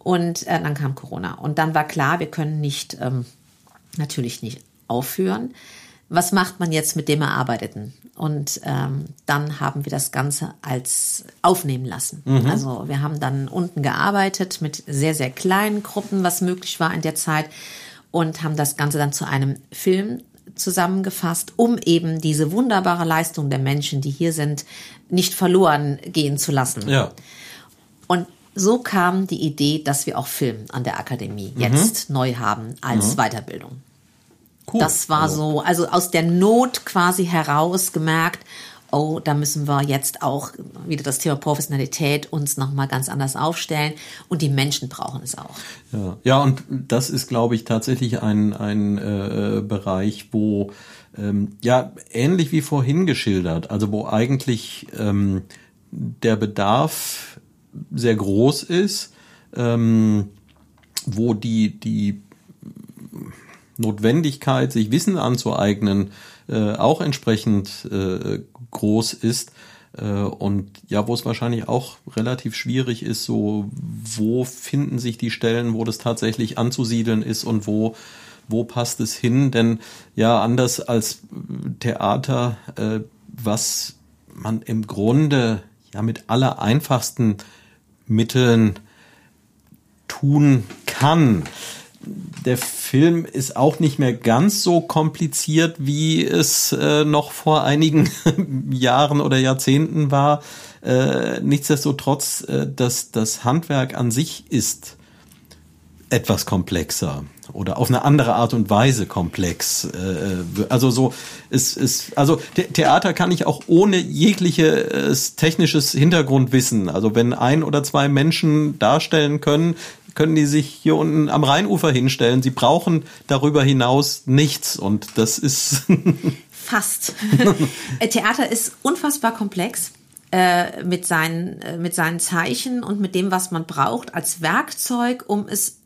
Und äh, dann kam Corona. Und dann war klar, wir können nicht, ähm, natürlich nicht aufhören. Was macht man jetzt mit dem Erarbeiteten? Und ähm, dann haben wir das Ganze als aufnehmen lassen. Also wir haben dann unten gearbeitet mit sehr, sehr kleinen Gruppen, was möglich war in der Zeit und haben das Ganze dann zu einem Film zusammengefasst, um eben diese wunderbare Leistung der Menschen, die hier sind, nicht verloren gehen zu lassen. Ja. Und so kam die Idee, dass wir auch Film an der Akademie jetzt neu haben als Weiterbildung. Cool. Das war so, also aus der Not quasi heraus gemerkt, oh, da müssen wir jetzt auch wieder das Thema Professionalität uns nochmal ganz anders aufstellen und die Menschen brauchen es auch. Ja, ja und das ist, glaube ich, tatsächlich ein, ein äh, Bereich, wo ähm, ja ähnlich wie vorhin geschildert, also wo eigentlich ähm, der Bedarf sehr groß ist, ähm, wo die die Notwendigkeit, sich Wissen anzueignen, äh, auch entsprechend äh, groß ist. Äh, und ja, wo es wahrscheinlich auch relativ schwierig ist, so wo finden sich die Stellen, wo das tatsächlich anzusiedeln ist und wo wo passt es hin? Denn ja, anders als Theater, äh, was man im Grunde ja mit aller einfachsten Mitteln tun kann. Der Film ist auch nicht mehr ganz so kompliziert, wie es äh, noch vor einigen [LAUGHS] Jahren oder Jahrzehnten war. Äh, nichtsdestotrotz, äh, das, das Handwerk an sich ist etwas komplexer oder auf eine andere Art und Weise komplex. Äh, Also so es ist also The Theater kann ich auch ohne jegliches technisches Hintergrundwissen. Also wenn ein oder zwei Menschen darstellen können, können die sich hier unten am Rheinufer hinstellen. Sie brauchen darüber hinaus nichts und das ist [LAUGHS] Fast. Äh, Theater ist unfassbar komplex äh, mit, seinen, äh, mit seinen Zeichen und mit dem, was man braucht als Werkzeug, um es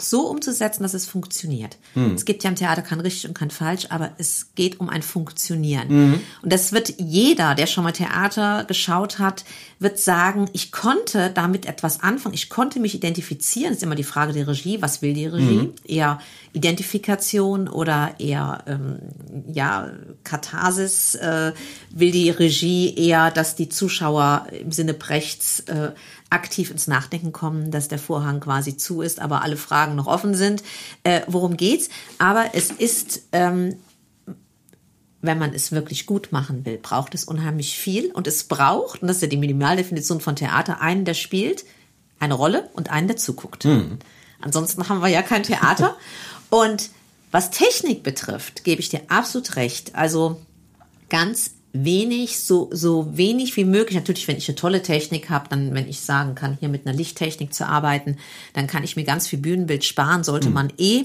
so umzusetzen, dass es funktioniert. Hm. Es gibt ja im Theater kein richtig und kein falsch, aber es geht um ein Funktionieren. Mhm. Und das wird jeder, der schon mal Theater geschaut hat, wird sagen, ich konnte damit etwas anfangen, ich konnte mich identifizieren. Das ist immer die Frage der Regie, was will die Regie? Mhm. Eher Identifikation oder eher ähm, ja Katharsis? Äh, will die Regie eher, dass die Zuschauer im Sinne Brechts äh, aktiv ins Nachdenken kommen, dass der Vorhang quasi zu ist, aber alle Fragen noch offen sind. Äh, worum geht's? Aber es ist, ähm, wenn man es wirklich gut machen will, braucht es unheimlich viel und es braucht, und das ist ja die Minimaldefinition von Theater, einen, der spielt, eine Rolle und einen, der zuguckt. Ansonsten haben wir ja kein Theater. [LAUGHS] Und was Technik betrifft, gebe ich dir absolut recht. Also ganz wenig, so, so wenig wie möglich. Natürlich, wenn ich eine tolle Technik habe, dann, wenn ich sagen kann, hier mit einer Lichttechnik zu arbeiten, dann kann ich mir ganz viel Bühnenbild sparen. Sollte man eh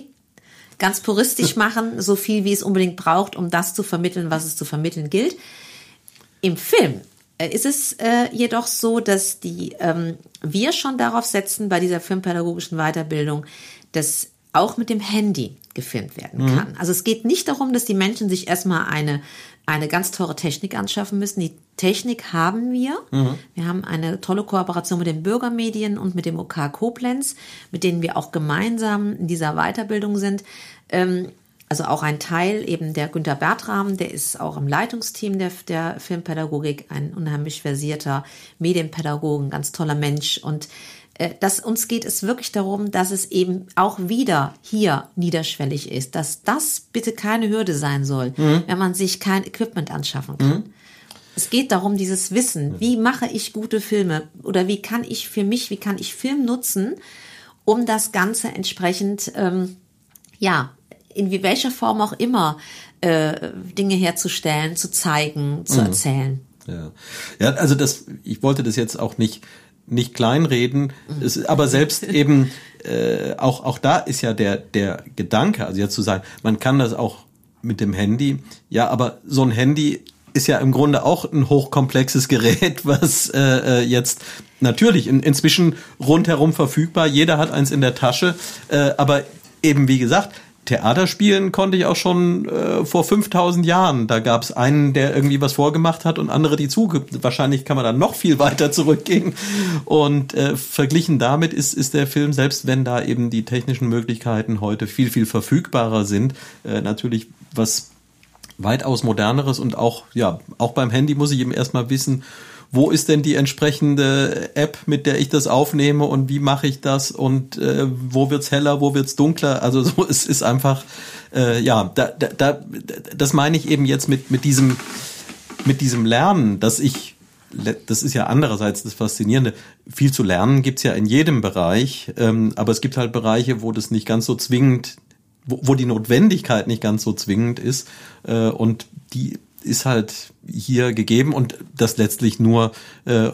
ganz puristisch [LAUGHS] machen, so viel wie es unbedingt braucht, um das zu vermitteln, was es zu vermitteln gilt. Im Film äh, ist es äh, jedoch so, dass die ähm, wir schon darauf setzen bei dieser filmpädagogischen Weiterbildung, dass auch mit dem Handy gefilmt werden kann. Also es geht nicht darum, dass die Menschen sich erstmal eine eine ganz teure Technik anschaffen müssen. Die Technik haben wir. Wir haben eine tolle Kooperation mit den Bürgermedien und mit dem OK Koblenz, mit denen wir auch gemeinsam in dieser Weiterbildung sind. Ähm, also auch ein Teil eben der Günter Bertram, der ist auch im Leitungsteam der, der Filmpädagogik, ein unheimlich versierter Medienpädagogen, ganz toller Mensch. Und dass uns geht es wirklich darum, dass es eben auch wieder hier niederschwellig ist, dass das bitte keine Hürde sein soll, wenn man sich kein Equipment anschaffen kann. Es geht darum, dieses Wissen, wie mache ich gute Filme oder wie kann ich für mich, wie kann ich Film nutzen, um das Ganze entsprechend, ähm, ja, in welcher Form auch immer, äh, Dinge herzustellen, zu zeigen, zu erzählen. Ja. ja, also das, ich wollte das jetzt auch nicht nicht kleinreden, es, aber selbst [LAUGHS] eben äh, auch auch da ist ja der der Gedanke, also jetzt zu sagen, man kann das auch mit dem Handy, ja, aber so ein Handy ist ja im Grunde auch ein hochkomplexes Gerät, [LAUGHS] was äh, äh, jetzt natürlich in, inzwischen rundherum verfügbar, jeder hat eins in der Tasche, äh, aber eben wie gesagt, Theater spielen konnte ich auch schon äh, vor 5000 Jahren. Da gab es einen, der irgendwie was vorgemacht hat und andere, die zu. Wahrscheinlich kann man dann noch viel [LAUGHS] weiter zurückgehen. Und äh, verglichen damit ist, ist der Film, selbst wenn da eben die technischen Möglichkeiten heute viel, viel verfügbarer sind, äh, natürlich was weitaus moderneres und auch, ja, auch beim Handy muss ich eben erstmal wissen, wo ist denn die entsprechende App, mit der ich das aufnehme und wie mache ich das und äh, wo wird's heller, wo wird's dunkler? Also so, es ist einfach, äh, ja, da, da, da, das meine ich eben jetzt mit mit diesem mit diesem Lernen, dass ich das ist ja andererseits das Faszinierende. Viel zu lernen gibt's ja in jedem Bereich, ähm, aber es gibt halt Bereiche, wo das nicht ganz so zwingend, wo, wo die Notwendigkeit nicht ganz so zwingend ist. Äh, und die ist halt hier gegeben und das letztlich nur äh,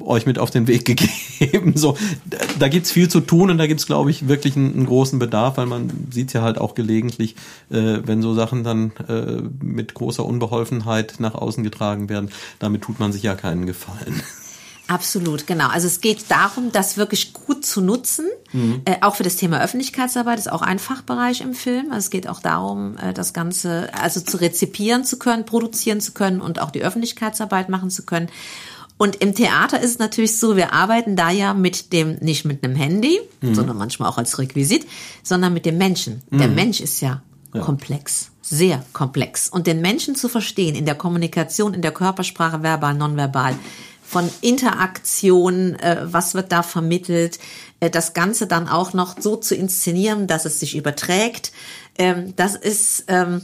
euch mit auf den Weg [LAUGHS] gegeben. So, da, da gibt's viel zu tun und da gibt's glaube ich, wirklich einen, einen, großen Bedarf, weil man sieht ja halt auch gelegentlich, äh, wenn so Sachen dann äh, mit großer Unbeholfenheit nach außen getragen werden, damit tut man sich ja keinen Gefallen. Absolut, genau. Also es geht darum, das wirklich gut zu nutzen, mhm. äh, auch für das Thema Öffentlichkeitsarbeit ist auch ein Fachbereich im Film. Also es geht auch darum, äh, das Ganze also zu rezipieren zu können, produzieren zu können und auch die Öffentlichkeitsarbeit machen zu können. Und im Theater ist es natürlich so, wir arbeiten da ja mit dem, nicht mit einem Handy, mhm. sondern manchmal auch als Requisit, sondern mit dem Menschen. Mhm. Der Mensch ist ja, ja komplex sehr komplex. Und den Menschen zu verstehen in der Kommunikation, in der Körpersprache, verbal, nonverbal, von Interaktion, äh, was wird da vermittelt, das Ganze dann auch noch so zu inszenieren, dass es sich überträgt. Ähm, das ist, ähm,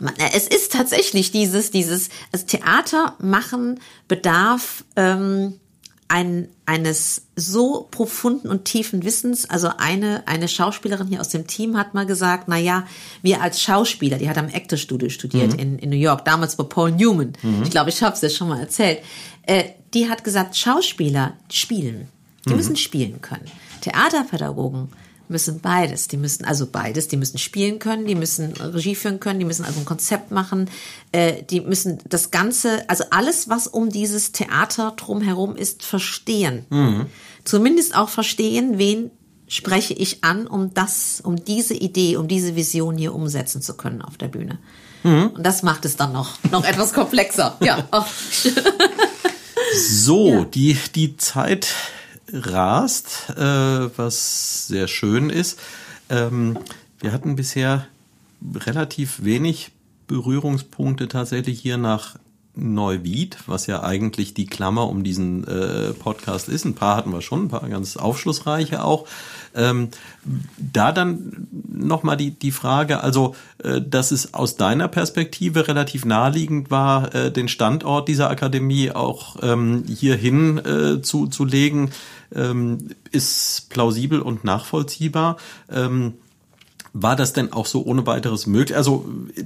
äh, es ist tatsächlich dieses, dieses, also Theater machen bedarf ähm, ein, eines so profunden und tiefen Wissens. Also eine, eine Schauspielerin hier aus dem Team hat mal gesagt, na ja, wir als Schauspieler, die hat am Actor Studio studiert mhm. in, in New York, damals bei Paul Newman. Mhm. Ich glaube, ich habe es dir schon mal erzählt. Äh, die hat gesagt, Schauspieler spielen. Die mhm. müssen spielen können. Theaterpädagogen müssen beides. Die müssen also beides. Die müssen spielen können, die müssen Regie führen können, die müssen also ein Konzept machen, äh, die müssen das Ganze, also alles, was um dieses Theater drumherum ist, verstehen. Mhm. Zumindest auch verstehen, wen spreche ich an, um das, um diese Idee, um diese Vision hier umsetzen zu können auf der Bühne. Mhm. Und das macht es dann noch, noch etwas komplexer. Ja. [LAUGHS] [LAUGHS] so, ja. die, die Zeit rast, äh, was sehr schön ist. Ähm, wir hatten bisher relativ wenig Berührungspunkte tatsächlich hier nach Neuwied, was ja eigentlich die Klammer um diesen äh, Podcast ist. Ein paar hatten wir schon, ein paar ganz aufschlussreiche auch. Ähm, da dann nochmal die, die Frage, also, äh, dass es aus deiner Perspektive relativ naheliegend war, äh, den Standort dieser Akademie auch ähm, hierhin äh, zu, zu legen, ähm, ist plausibel und nachvollziehbar. Ähm, war das denn auch so ohne weiteres möglich? Also, äh,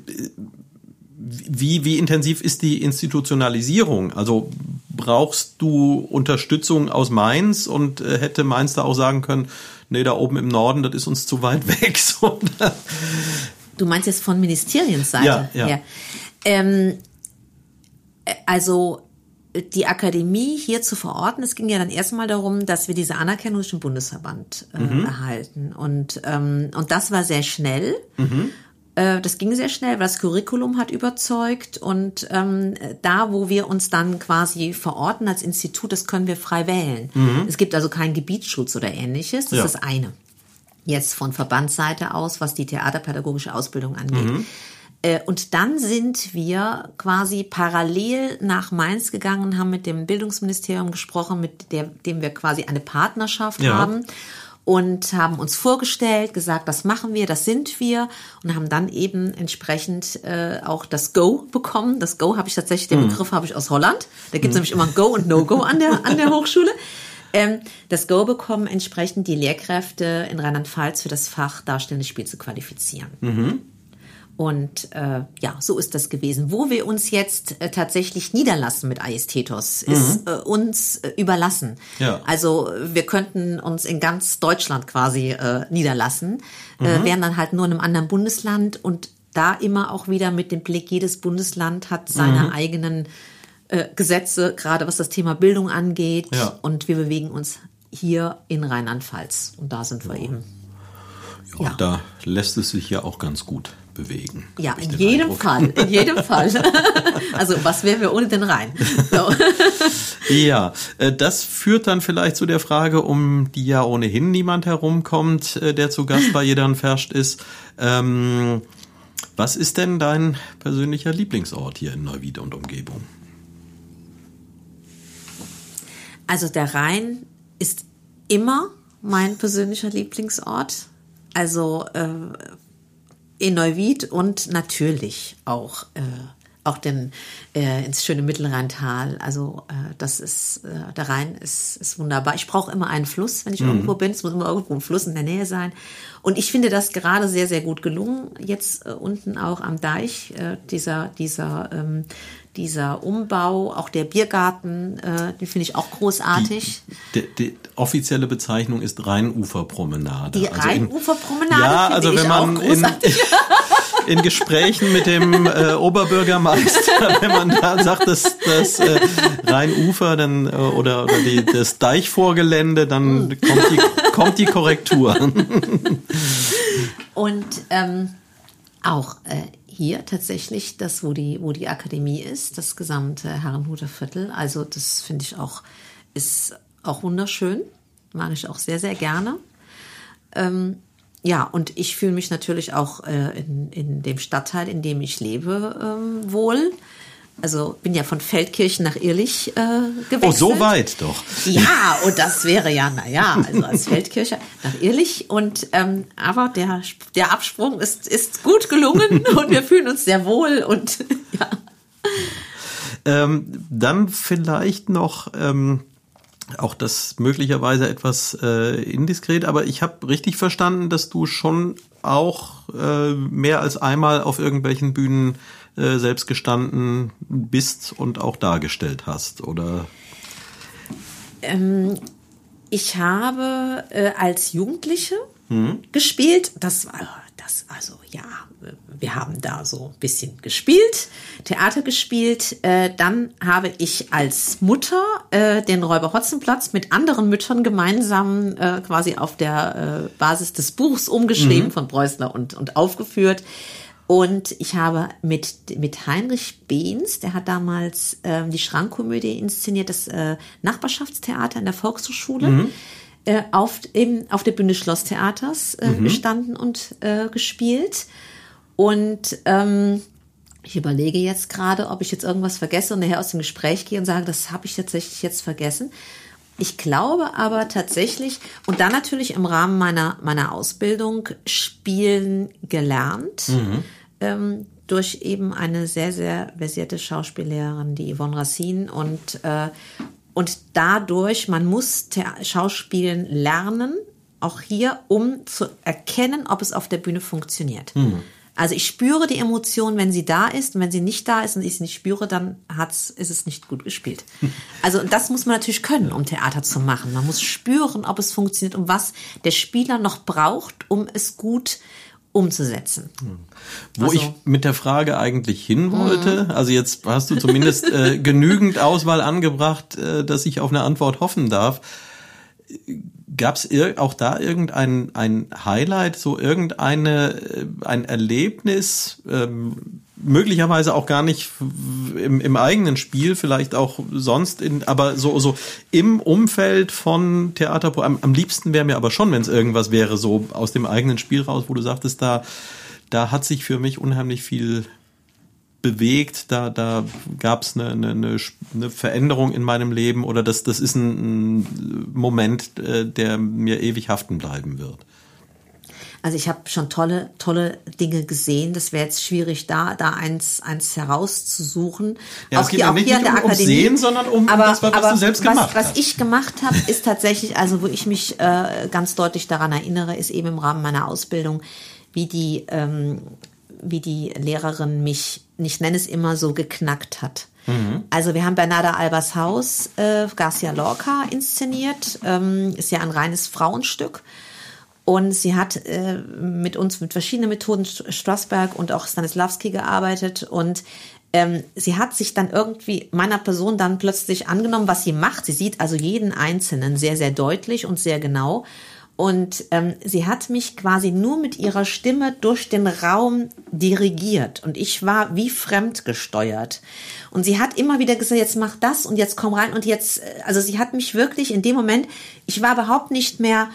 wie, wie intensiv ist die Institutionalisierung? Also brauchst du Unterstützung aus Mainz und äh, hätte Mainz da auch sagen können, nee, da oben im Norden, das ist uns zu weit [LAUGHS] weg. So, du meinst jetzt von Ministerienseite ja, ja. her. Ähm, also die Akademie hier zu verorten, es ging ja dann erstmal darum, dass wir diese Anerkennung durch den Bundesverband äh, mhm. erhalten. Und, ähm, und das war sehr schnell. Mhm. Äh, das ging sehr schnell, weil das Curriculum hat überzeugt und ähm, da, wo wir uns dann quasi verorten als Institut, das können wir frei wählen. Mhm. Es gibt also keinen Gebietsschutz oder ähnliches. Das ja. ist das eine. Jetzt von Verbandsseite aus, was die theaterpädagogische Ausbildung angeht. Mhm. Äh, und dann sind wir quasi parallel nach Mainz gegangen und haben mit dem Bildungsministerium gesprochen, mit der, dem wir quasi eine Partnerschaft ja. haben und haben uns vorgestellt, gesagt, das machen wir, das sind wir und haben dann eben entsprechend äh, auch das Go bekommen. Das Go habe ich tatsächlich, den mhm. Begriff habe ich aus Holland. Da gibt es mhm. nämlich immer ein Go und No-Go an der, an der Hochschule. Ähm, das Go bekommen, entsprechend die Lehrkräfte in Rheinland-Pfalz für das Fach Darstellendes Spiel zu qualifizieren. Mhm. Und äh, ja, so ist das gewesen. Wo wir uns jetzt äh, tatsächlich niederlassen mit Aistetos, ist mhm. äh, uns äh, überlassen. Ja. Also wir könnten uns in ganz Deutschland quasi äh, niederlassen, äh, mhm. wären dann halt nur in einem anderen Bundesland und da immer auch wieder mit dem Blick, jedes Bundesland hat seine mhm. eigenen äh, Gesetze, gerade was das Thema Bildung angeht. Ja. Und wir bewegen uns hier in Rheinland-Pfalz. Und da sind wir ja. eben. Ja, ja, da lässt es sich ja auch ganz gut bewegen. Ja, in jedem Eindruck. Fall, in [LAUGHS] jedem Fall. [LAUGHS] also was wären wir ohne den Rhein? So. [LAUGHS] ja, äh, das führt dann vielleicht zu der Frage, um die ja ohnehin niemand herumkommt, äh, der zu Gast bei Jedern Ferscht ist. Ähm, was ist denn dein persönlicher Lieblingsort hier in Neuwied und Umgebung? Also der Rhein ist immer mein persönlicher Lieblingsort. Also äh, in Neuwied und natürlich auch äh, auch den, äh, ins schöne Mittelrheintal. Also äh, das ist äh, der Rhein ist, ist wunderbar. Ich brauche immer einen Fluss, wenn ich mhm. irgendwo bin. Es muss immer irgendwo ein Fluss in der Nähe sein. Und ich finde das gerade sehr sehr gut gelungen. Jetzt äh, unten auch am Deich äh, dieser dieser ähm, dieser Umbau, auch der Biergarten, äh, den finde ich auch großartig. Die, die, die, offizielle Bezeichnung ist Rheinuferpromenade. Die also Rheinuferpromenade. Ja, also wenn man in, [LAUGHS] in, Gesprächen mit dem äh, Oberbürgermeister, [LAUGHS] wenn man da sagt, dass das äh, Rheinufer dann äh, oder, oder die, das Deichvorgelände, dann hm. kommt die, kommt die Korrektur. [LAUGHS] Und ähm, auch äh, hier tatsächlich das, wo die, wo die Akademie ist, das gesamte Herrenhuter Viertel. Also das finde ich auch, ist auch wunderschön. Mag ich auch sehr, sehr gerne. Ähm, ja, und ich fühle mich natürlich auch äh, in, in dem Stadtteil, in dem ich lebe, ähm, wohl also bin ja von Feldkirchen nach Irlich äh, gewechselt. Oh, so weit doch. Ja, und das wäre ja, naja, also als Feldkircher nach Irlich. Und ähm, aber der, der Absprung ist, ist gut gelungen [LAUGHS] und wir fühlen uns sehr wohl und [LAUGHS] ja. Ähm, dann vielleicht noch ähm, auch das möglicherweise etwas äh, indiskret, aber ich habe richtig verstanden, dass du schon auch äh, mehr als einmal auf irgendwelchen Bühnen äh, selbst gestanden bist und auch dargestellt hast, oder? Ähm, ich habe äh, als Jugendliche hm? gespielt. Das war, das, also ja, wir haben da so ein bisschen gespielt, Theater gespielt. Äh, dann habe ich als Mutter äh, den Räuber Hotzenplatz mit anderen Müttern gemeinsam äh, quasi auf der äh, Basis des Buchs umgeschrieben mhm. von Preußler und, und aufgeführt. Und ich habe mit, mit Heinrich Behns, der hat damals äh, die Schrankkomödie inszeniert, das äh, Nachbarschaftstheater in der Volkshochschule. Mhm äh, auf, eben auf der Bühne Schlosstheaters äh, mhm. gestanden und äh, gespielt. Und ähm, ich überlege jetzt gerade, ob ich jetzt irgendwas vergesse und nachher aus dem Gespräch gehe und sage, das habe ich tatsächlich jetzt vergessen. Ich glaube aber tatsächlich, und dann natürlich im Rahmen meiner, meiner Ausbildung spielen gelernt, mhm. ähm, durch eben eine sehr, sehr versierte Schauspiellehrerin, die Yvonne Racine und, äh, und dadurch, man muss Schauspielen lernen, auch hier, um zu erkennen, ob es auf der Bühne funktioniert. Mhm. Also ich spüre die Emotion, wenn sie da ist. Und wenn sie nicht da ist und ich sie nicht spüre, dann hat's, ist es nicht gut gespielt. [LAUGHS] Also das muss man natürlich können, um Theater zu machen. Man muss spüren, ob es funktioniert und was der Spieler noch braucht, um es gut umzusetzen. Wo also, ich mit der Frage eigentlich hin wollte, mhm. also jetzt hast du zumindest äh, [LAUGHS] genügend Auswahl angebracht, äh, dass ich auf eine Antwort hoffen darf. Gab es auch da irgendein ein Highlight, so irgendeine äh, ein Erlebnis, ähm, möglicherweise auch gar nicht im, im eigenen Spiel, vielleicht auch sonst, in, aber so so im Umfeld von Theater. Am, am liebsten wäre mir aber schon, wenn es irgendwas wäre, so aus dem eigenen Spiel raus, wo du sagtest, da da hat sich für mich unheimlich viel bewegt, da, da gab es eine, eine, eine Veränderung in meinem Leben oder das, das ist ein, Moment, äh, der mir ewig haften bleiben wird. Also ich habe schon tolle, tolle Dinge gesehen. Das wäre jetzt schwierig, da, da eins, eins herauszusuchen. Ja, auch hier, auch hier an der um, Akademie. Um sehen, sondern um aber, das, was aber du selbst gemacht was, hast. Was ich gemacht habe, ist tatsächlich, also wo ich mich äh, ganz deutlich daran erinnere, ist eben im Rahmen meiner Ausbildung, wie die ähm, wie die Lehrerin mich, ich nenne es immer so, geknackt hat. Mhm. Also wir haben Bernarda Albers Haus, äh, Garcia Lorca inszeniert, ähm, ist ja ein reines Frauenstück. Und sie hat äh, mit uns mit verschiedenen Methoden, Strasberg und auch Stanislavski gearbeitet. Und ähm, sie hat sich dann irgendwie meiner Person dann plötzlich angenommen, was sie macht. Sie sieht also jeden Einzelnen sehr, sehr deutlich und sehr genau. Und ähm, sie hat mich quasi nur mit ihrer Stimme durch den Raum dirigiert. Und ich war wie fremdgesteuert. Und sie hat immer wieder gesagt, jetzt mach das und jetzt komm rein und jetzt, äh, also sie hat mich wirklich in dem Moment, ich war überhaupt nicht mehr,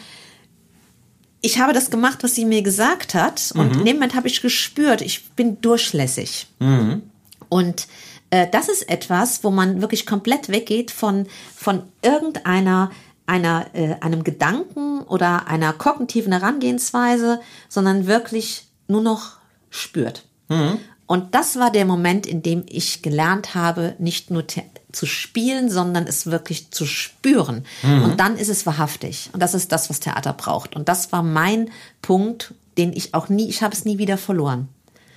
ich habe das gemacht, was sie mir gesagt hat. Und mhm. in dem Moment habe ich gespürt, ich bin durchlässig. Mhm. Und äh, das ist etwas, wo man wirklich komplett weggeht von, von irgendeiner einer, äh, einem Gedanken oder einer kognitiven Herangehensweise, sondern wirklich nur noch spürt. Mhm. Und das war der Moment, in dem ich gelernt habe, nicht nur zu spielen, sondern es wirklich zu spüren. Mhm. Und dann ist es wahrhaftig. Und das ist das, was Theater braucht. Und das war mein Punkt, den ich auch nie, ich habe es nie wieder verloren.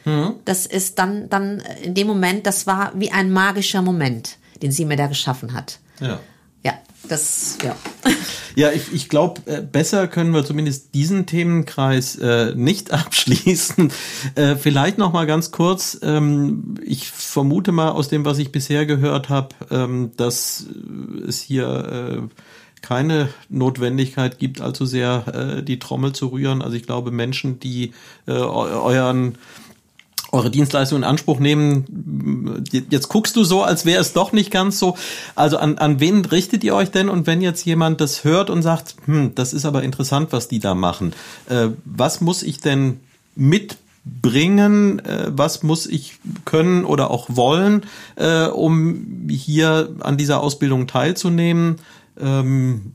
Mhm. Das ist dann, dann in dem Moment, das war wie ein magischer Moment, den sie mir da geschaffen hat. Ja. Ja, das, ja. [LAUGHS] Ja, ich, ich glaube, äh, besser können wir zumindest diesen Themenkreis äh, nicht [LAUGHS] abschließen. Äh, vielleicht noch mal ganz kurz. Ähm, ich vermute mal aus dem, was ich bisher gehört habe, ähm, dass es hier äh, keine Notwendigkeit gibt, allzu sehr äh, die Trommel zu rühren. Also ich glaube, Menschen, die äh, euren eure Dienstleistung in Anspruch nehmen. Jetzt guckst du so, als wäre es doch nicht ganz so. Also an, an wen richtet ihr euch denn? Und wenn jetzt jemand das hört und sagt, hm, das ist aber interessant, was die da machen, äh, was muss ich denn mitbringen? Äh, was muss ich können oder auch wollen, äh, um hier an dieser Ausbildung teilzunehmen? Ähm,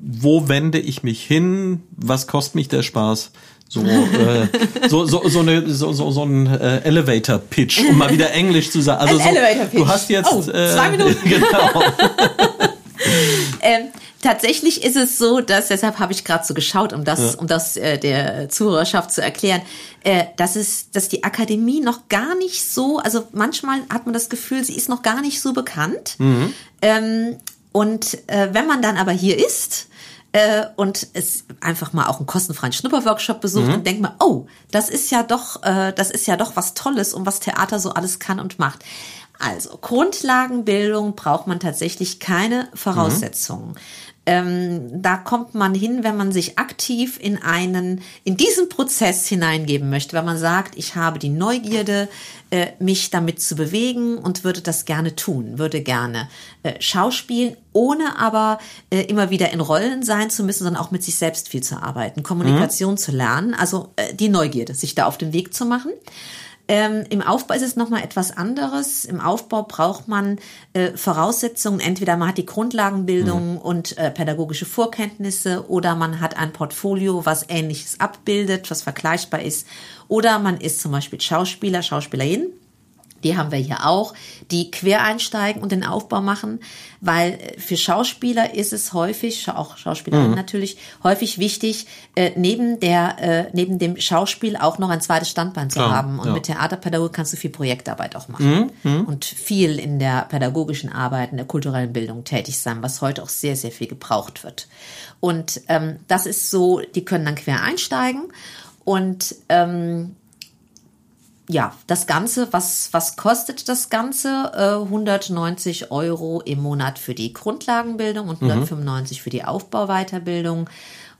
wo wende ich mich hin? Was kostet mich der Spaß? So, äh, so, so, so, eine, so, so, so ein äh, Elevator-Pitch, um mal wieder Englisch zu sagen. Also so, du hast jetzt oh, zwei äh, Minuten. [LAUGHS] genau. [LAUGHS] ähm, tatsächlich ist es so, dass deshalb habe ich gerade so geschaut, um das, ja. um das äh, der Zuhörerschaft zu erklären, äh, dass es, dass die Akademie noch gar nicht so, also manchmal hat man das Gefühl, sie ist noch gar nicht so bekannt. Mhm. Ähm, und äh, wenn man dann aber hier ist, äh, und es einfach mal auch einen kostenfreien Schnupperworkshop besucht mhm. und denkt mal, oh, das ist ja doch, äh, das ist ja doch was Tolles und was Theater so alles kann und macht. Also Grundlagenbildung braucht man tatsächlich keine Voraussetzungen. Mhm. Ähm, da kommt man hin, wenn man sich aktiv in einen, in diesen Prozess hineingeben möchte, wenn man sagt, ich habe die Neugierde, äh, mich damit zu bewegen und würde das gerne tun, würde gerne äh, schauspielen, ohne aber äh, immer wieder in Rollen sein zu müssen, sondern auch mit sich selbst viel zu arbeiten, Kommunikation mhm. zu lernen, also äh, die Neugierde, sich da auf den Weg zu machen. Ähm, Im Aufbau ist es nochmal etwas anderes. Im Aufbau braucht man äh, Voraussetzungen. Entweder man hat die Grundlagenbildung mhm. und äh, pädagogische Vorkenntnisse oder man hat ein Portfolio, was Ähnliches abbildet, was vergleichbar ist. Oder man ist zum Beispiel Schauspieler, Schauspielerin die haben wir hier auch, die quer einsteigen und den Aufbau machen, weil äh, für Schauspieler ist es häufig, auch Schauspielerinnen mhm. natürlich, häufig wichtig, äh, neben der, äh, neben dem Schauspiel auch noch ein zweites Standbein zu Klar, haben. Und ja. mit Theaterpädagogik kannst du viel Projektarbeit auch machen mhm, mhm. und viel in der pädagogischen Arbeit, in der kulturellen Bildung tätig sein, was heute auch sehr, sehr viel gebraucht wird. Und ähm, das ist so, die können dann quer einsteigen und ähm, ja, das Ganze, was, was kostet das Ganze? Äh, 190 Euro im Monat für die Grundlagenbildung und 195 mhm. für die Aufbauweiterbildung.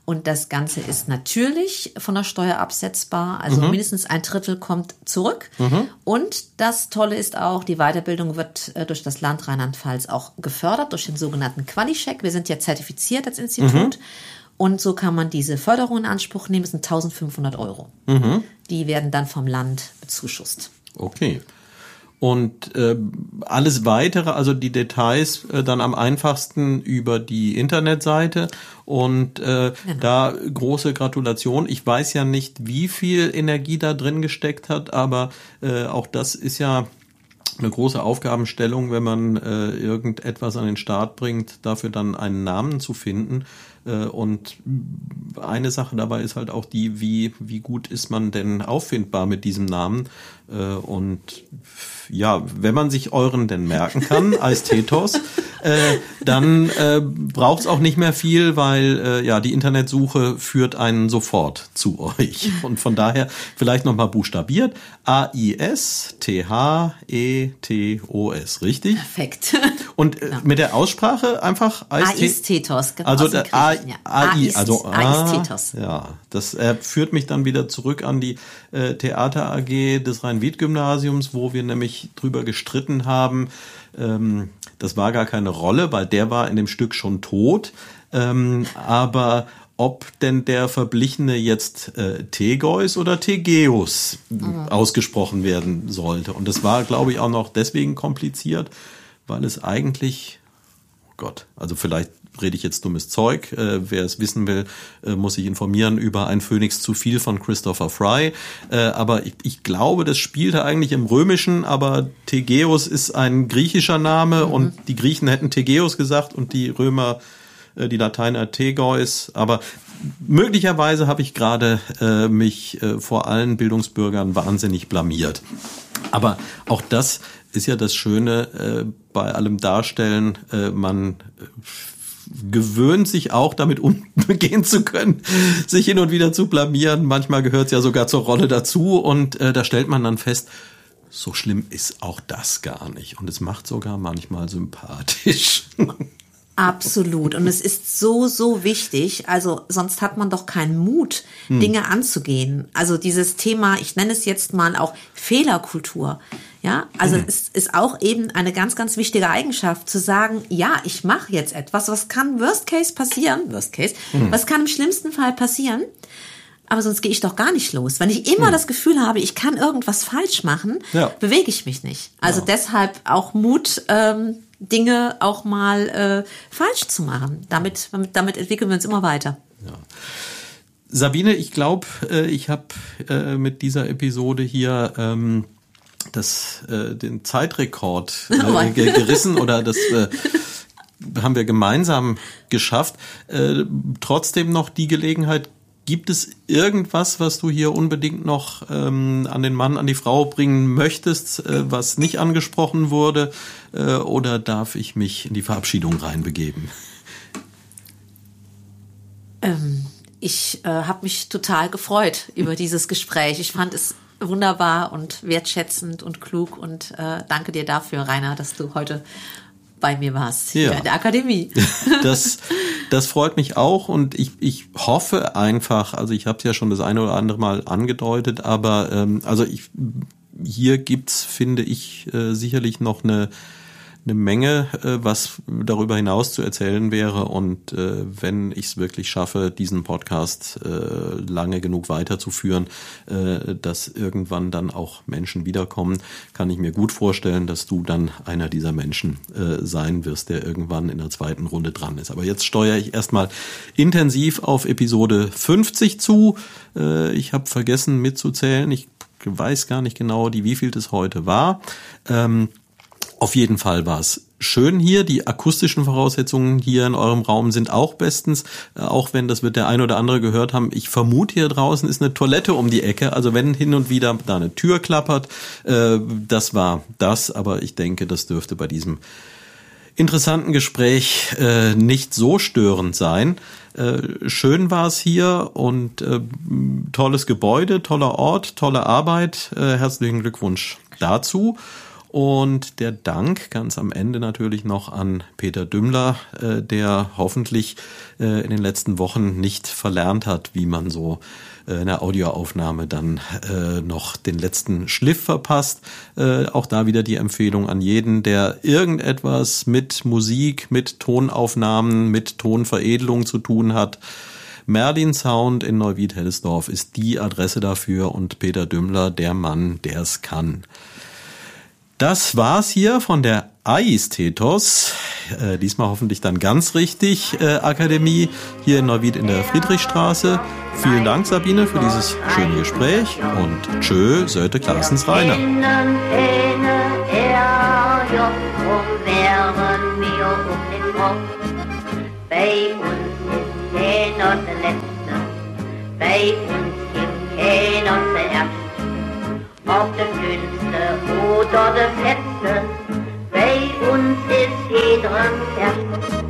Und das Ganze ist natürlich von der Steuer absetzbar. Also mhm. mindestens ein Drittel kommt zurück. Mhm. Und das Tolle ist auch, die Weiterbildung wird äh, durch das Land Rheinland-Pfalz auch gefördert, durch den sogenannten Quali-Check. Wir sind ja zertifiziert als Institut. Und so kann man diese Förderung in Anspruch nehmen. Das sind 1500 Euro. Mhm. Die werden dann vom Land bezuschusst. Okay. Und äh, alles weitere, also die Details, äh, dann am einfachsten über die Internetseite. Und äh, genau. da große Gratulation. Ich weiß ja nicht, wie viel Energie da drin gesteckt hat, aber äh, auch das ist ja eine große Aufgabenstellung, wenn man äh, irgendetwas an den Start bringt, dafür dann einen Namen zu finden. Äh, und eine Sache dabei ist halt auch die, wie, wie gut ist man denn auffindbar mit diesem Namen? Äh, und ja, wenn man sich euren denn merken kann, als Tethos, äh, dann äh, braucht es auch nicht mehr viel, weil äh, ja die Internetsuche führt einen sofort zu euch. Und von daher vielleicht nochmal buchstabiert. A-I-S-T-H-E-T-O-S, richtig? Perfekt. Und äh, ja. mit der Aussprache einfach Ais-Tethos. Also der A AI, also A, ja, das äh, führt mich dann wieder zurück an die äh, Theater AG des Rhein-Wied-Gymnasiums, wo wir nämlich drüber gestritten haben. Ähm, das war gar keine Rolle, weil der war in dem Stück schon tot. Ähm, aber ob denn der Verblichene jetzt äh, Tegeus oder Tegeus mhm. ausgesprochen werden sollte. Und das war, glaube ich, auch noch deswegen kompliziert, weil es eigentlich, oh Gott, also vielleicht rede ich jetzt dummes Zeug. Äh, wer es wissen will, äh, muss sich informieren über ein Phönix zu viel von Christopher Fry. Äh, aber ich, ich glaube, das spielte eigentlich im Römischen, aber Tegeus ist ein griechischer Name mhm. und die Griechen hätten Tegeus gesagt und die Römer äh, die Lateiner Tegeus, aber möglicherweise habe ich gerade äh, mich äh, vor allen Bildungsbürgern wahnsinnig blamiert. Aber auch das ist ja das Schöne äh, bei allem Darstellen. Äh, man gewöhnt sich auch damit umgehen [LAUGHS] zu können, sich hin und wieder zu blamieren. Manchmal gehört es ja sogar zur Rolle dazu und äh, da stellt man dann fest, so schlimm ist auch das gar nicht. Und es macht sogar manchmal sympathisch. [LAUGHS] Absolut. Und es ist so, so wichtig. Also sonst hat man doch keinen Mut, hm. Dinge anzugehen. Also dieses Thema, ich nenne es jetzt mal auch Fehlerkultur. Ja, also mhm. es ist auch eben eine ganz, ganz wichtige Eigenschaft zu sagen, ja, ich mache jetzt etwas, was kann Worst Case passieren, Worst Case, mhm. was kann im schlimmsten Fall passieren, aber sonst gehe ich doch gar nicht los. Wenn ich immer mhm. das Gefühl habe, ich kann irgendwas falsch machen, ja. bewege ich mich nicht. Also ja. deshalb auch Mut, ähm, Dinge auch mal äh, falsch zu machen. Damit, damit entwickeln wir uns immer weiter. Ja. Sabine, ich glaube, äh, ich habe äh, mit dieser Episode hier ähm, das, äh, den Zeitrekord [LAUGHS] äh, oh gerissen oder das äh, haben wir gemeinsam geschafft. Äh, trotzdem noch die Gelegenheit, gibt es irgendwas, was du hier unbedingt noch ähm, an den Mann, an die Frau bringen möchtest, äh, was nicht angesprochen wurde? Äh, oder darf ich mich in die Verabschiedung reinbegeben? Ähm, ich äh, habe mich total gefreut über dieses Gespräch. Ich fand es wunderbar und wertschätzend und klug und äh, danke dir dafür, Rainer, dass du heute bei mir warst ja. hier in der Akademie. [LAUGHS] Das, [LAUGHS] das freut mich auch und ich, ich hoffe einfach, also ich habe es ja schon das eine oder andere Mal angedeutet, aber ähm, also ich hier gibt's, finde ich, äh, sicherlich noch eine eine Menge, äh, was darüber hinaus zu erzählen wäre. Und äh, wenn ich es wirklich schaffe, diesen Podcast äh, lange genug weiterzuführen, dass irgendwann dann auch Menschen wiederkommen, kann ich mir gut vorstellen, dass du dann einer dieser Menschen sein wirst, der irgendwann in der zweiten Runde dran ist. Aber jetzt steuere ich erstmal intensiv auf Episode 50 zu. Ich habe vergessen mitzuzählen. Ich weiß gar nicht genau, die wievielte es heute war. Ähm, auf jeden Fall war es schön hier. Die akustischen Voraussetzungen hier in eurem Raum sind auch bestens, äh, auch wenn das wird der ein oder andere gehört haben. Ich vermute hier draußen ist eine Toilette um die Ecke. Also wenn hin und wieder da eine Tür klappert, äh, das war das. Aber ich denke, das dürfte bei diesem interessanten Gespräch äh, nicht so störend sein. schön war es hier und tolles Gebäude, toller Ort, tolle Arbeit. herzlichen Glückwunsch dazu. Und der Dank ganz am Ende natürlich noch an Peter Dümmler, äh, der hoffentlich äh, in den letzten Wochen nicht verlernt hat, wie man so äh, in der Audioaufnahme dann äh, noch den letzten Schliff verpasst. Äh, auch da wieder die Empfehlung an jeden, der irgendetwas mit Musik, mit Tonaufnahmen, mit Tonveredelung zu tun hat. Merlin Sound in Neuwied-Hellesdorf ist die Adresse dafür und Peter Dümmler der Mann, der es kann. Das war's hier von der Aistetos, äh, diesmal hoffentlich dann ganz richtig, äh, Akademie hier in Neuwied in der Friedrichstraße. Vielen Dank, Sabine, für dieses schöne Gespräch und tschö, Sölte Klassens Rainer. Bei uns ist keiner Letzte, bei uns gibt keiner Erste ob der dünnste der fetzte, bei uns ist jeder ein Erster.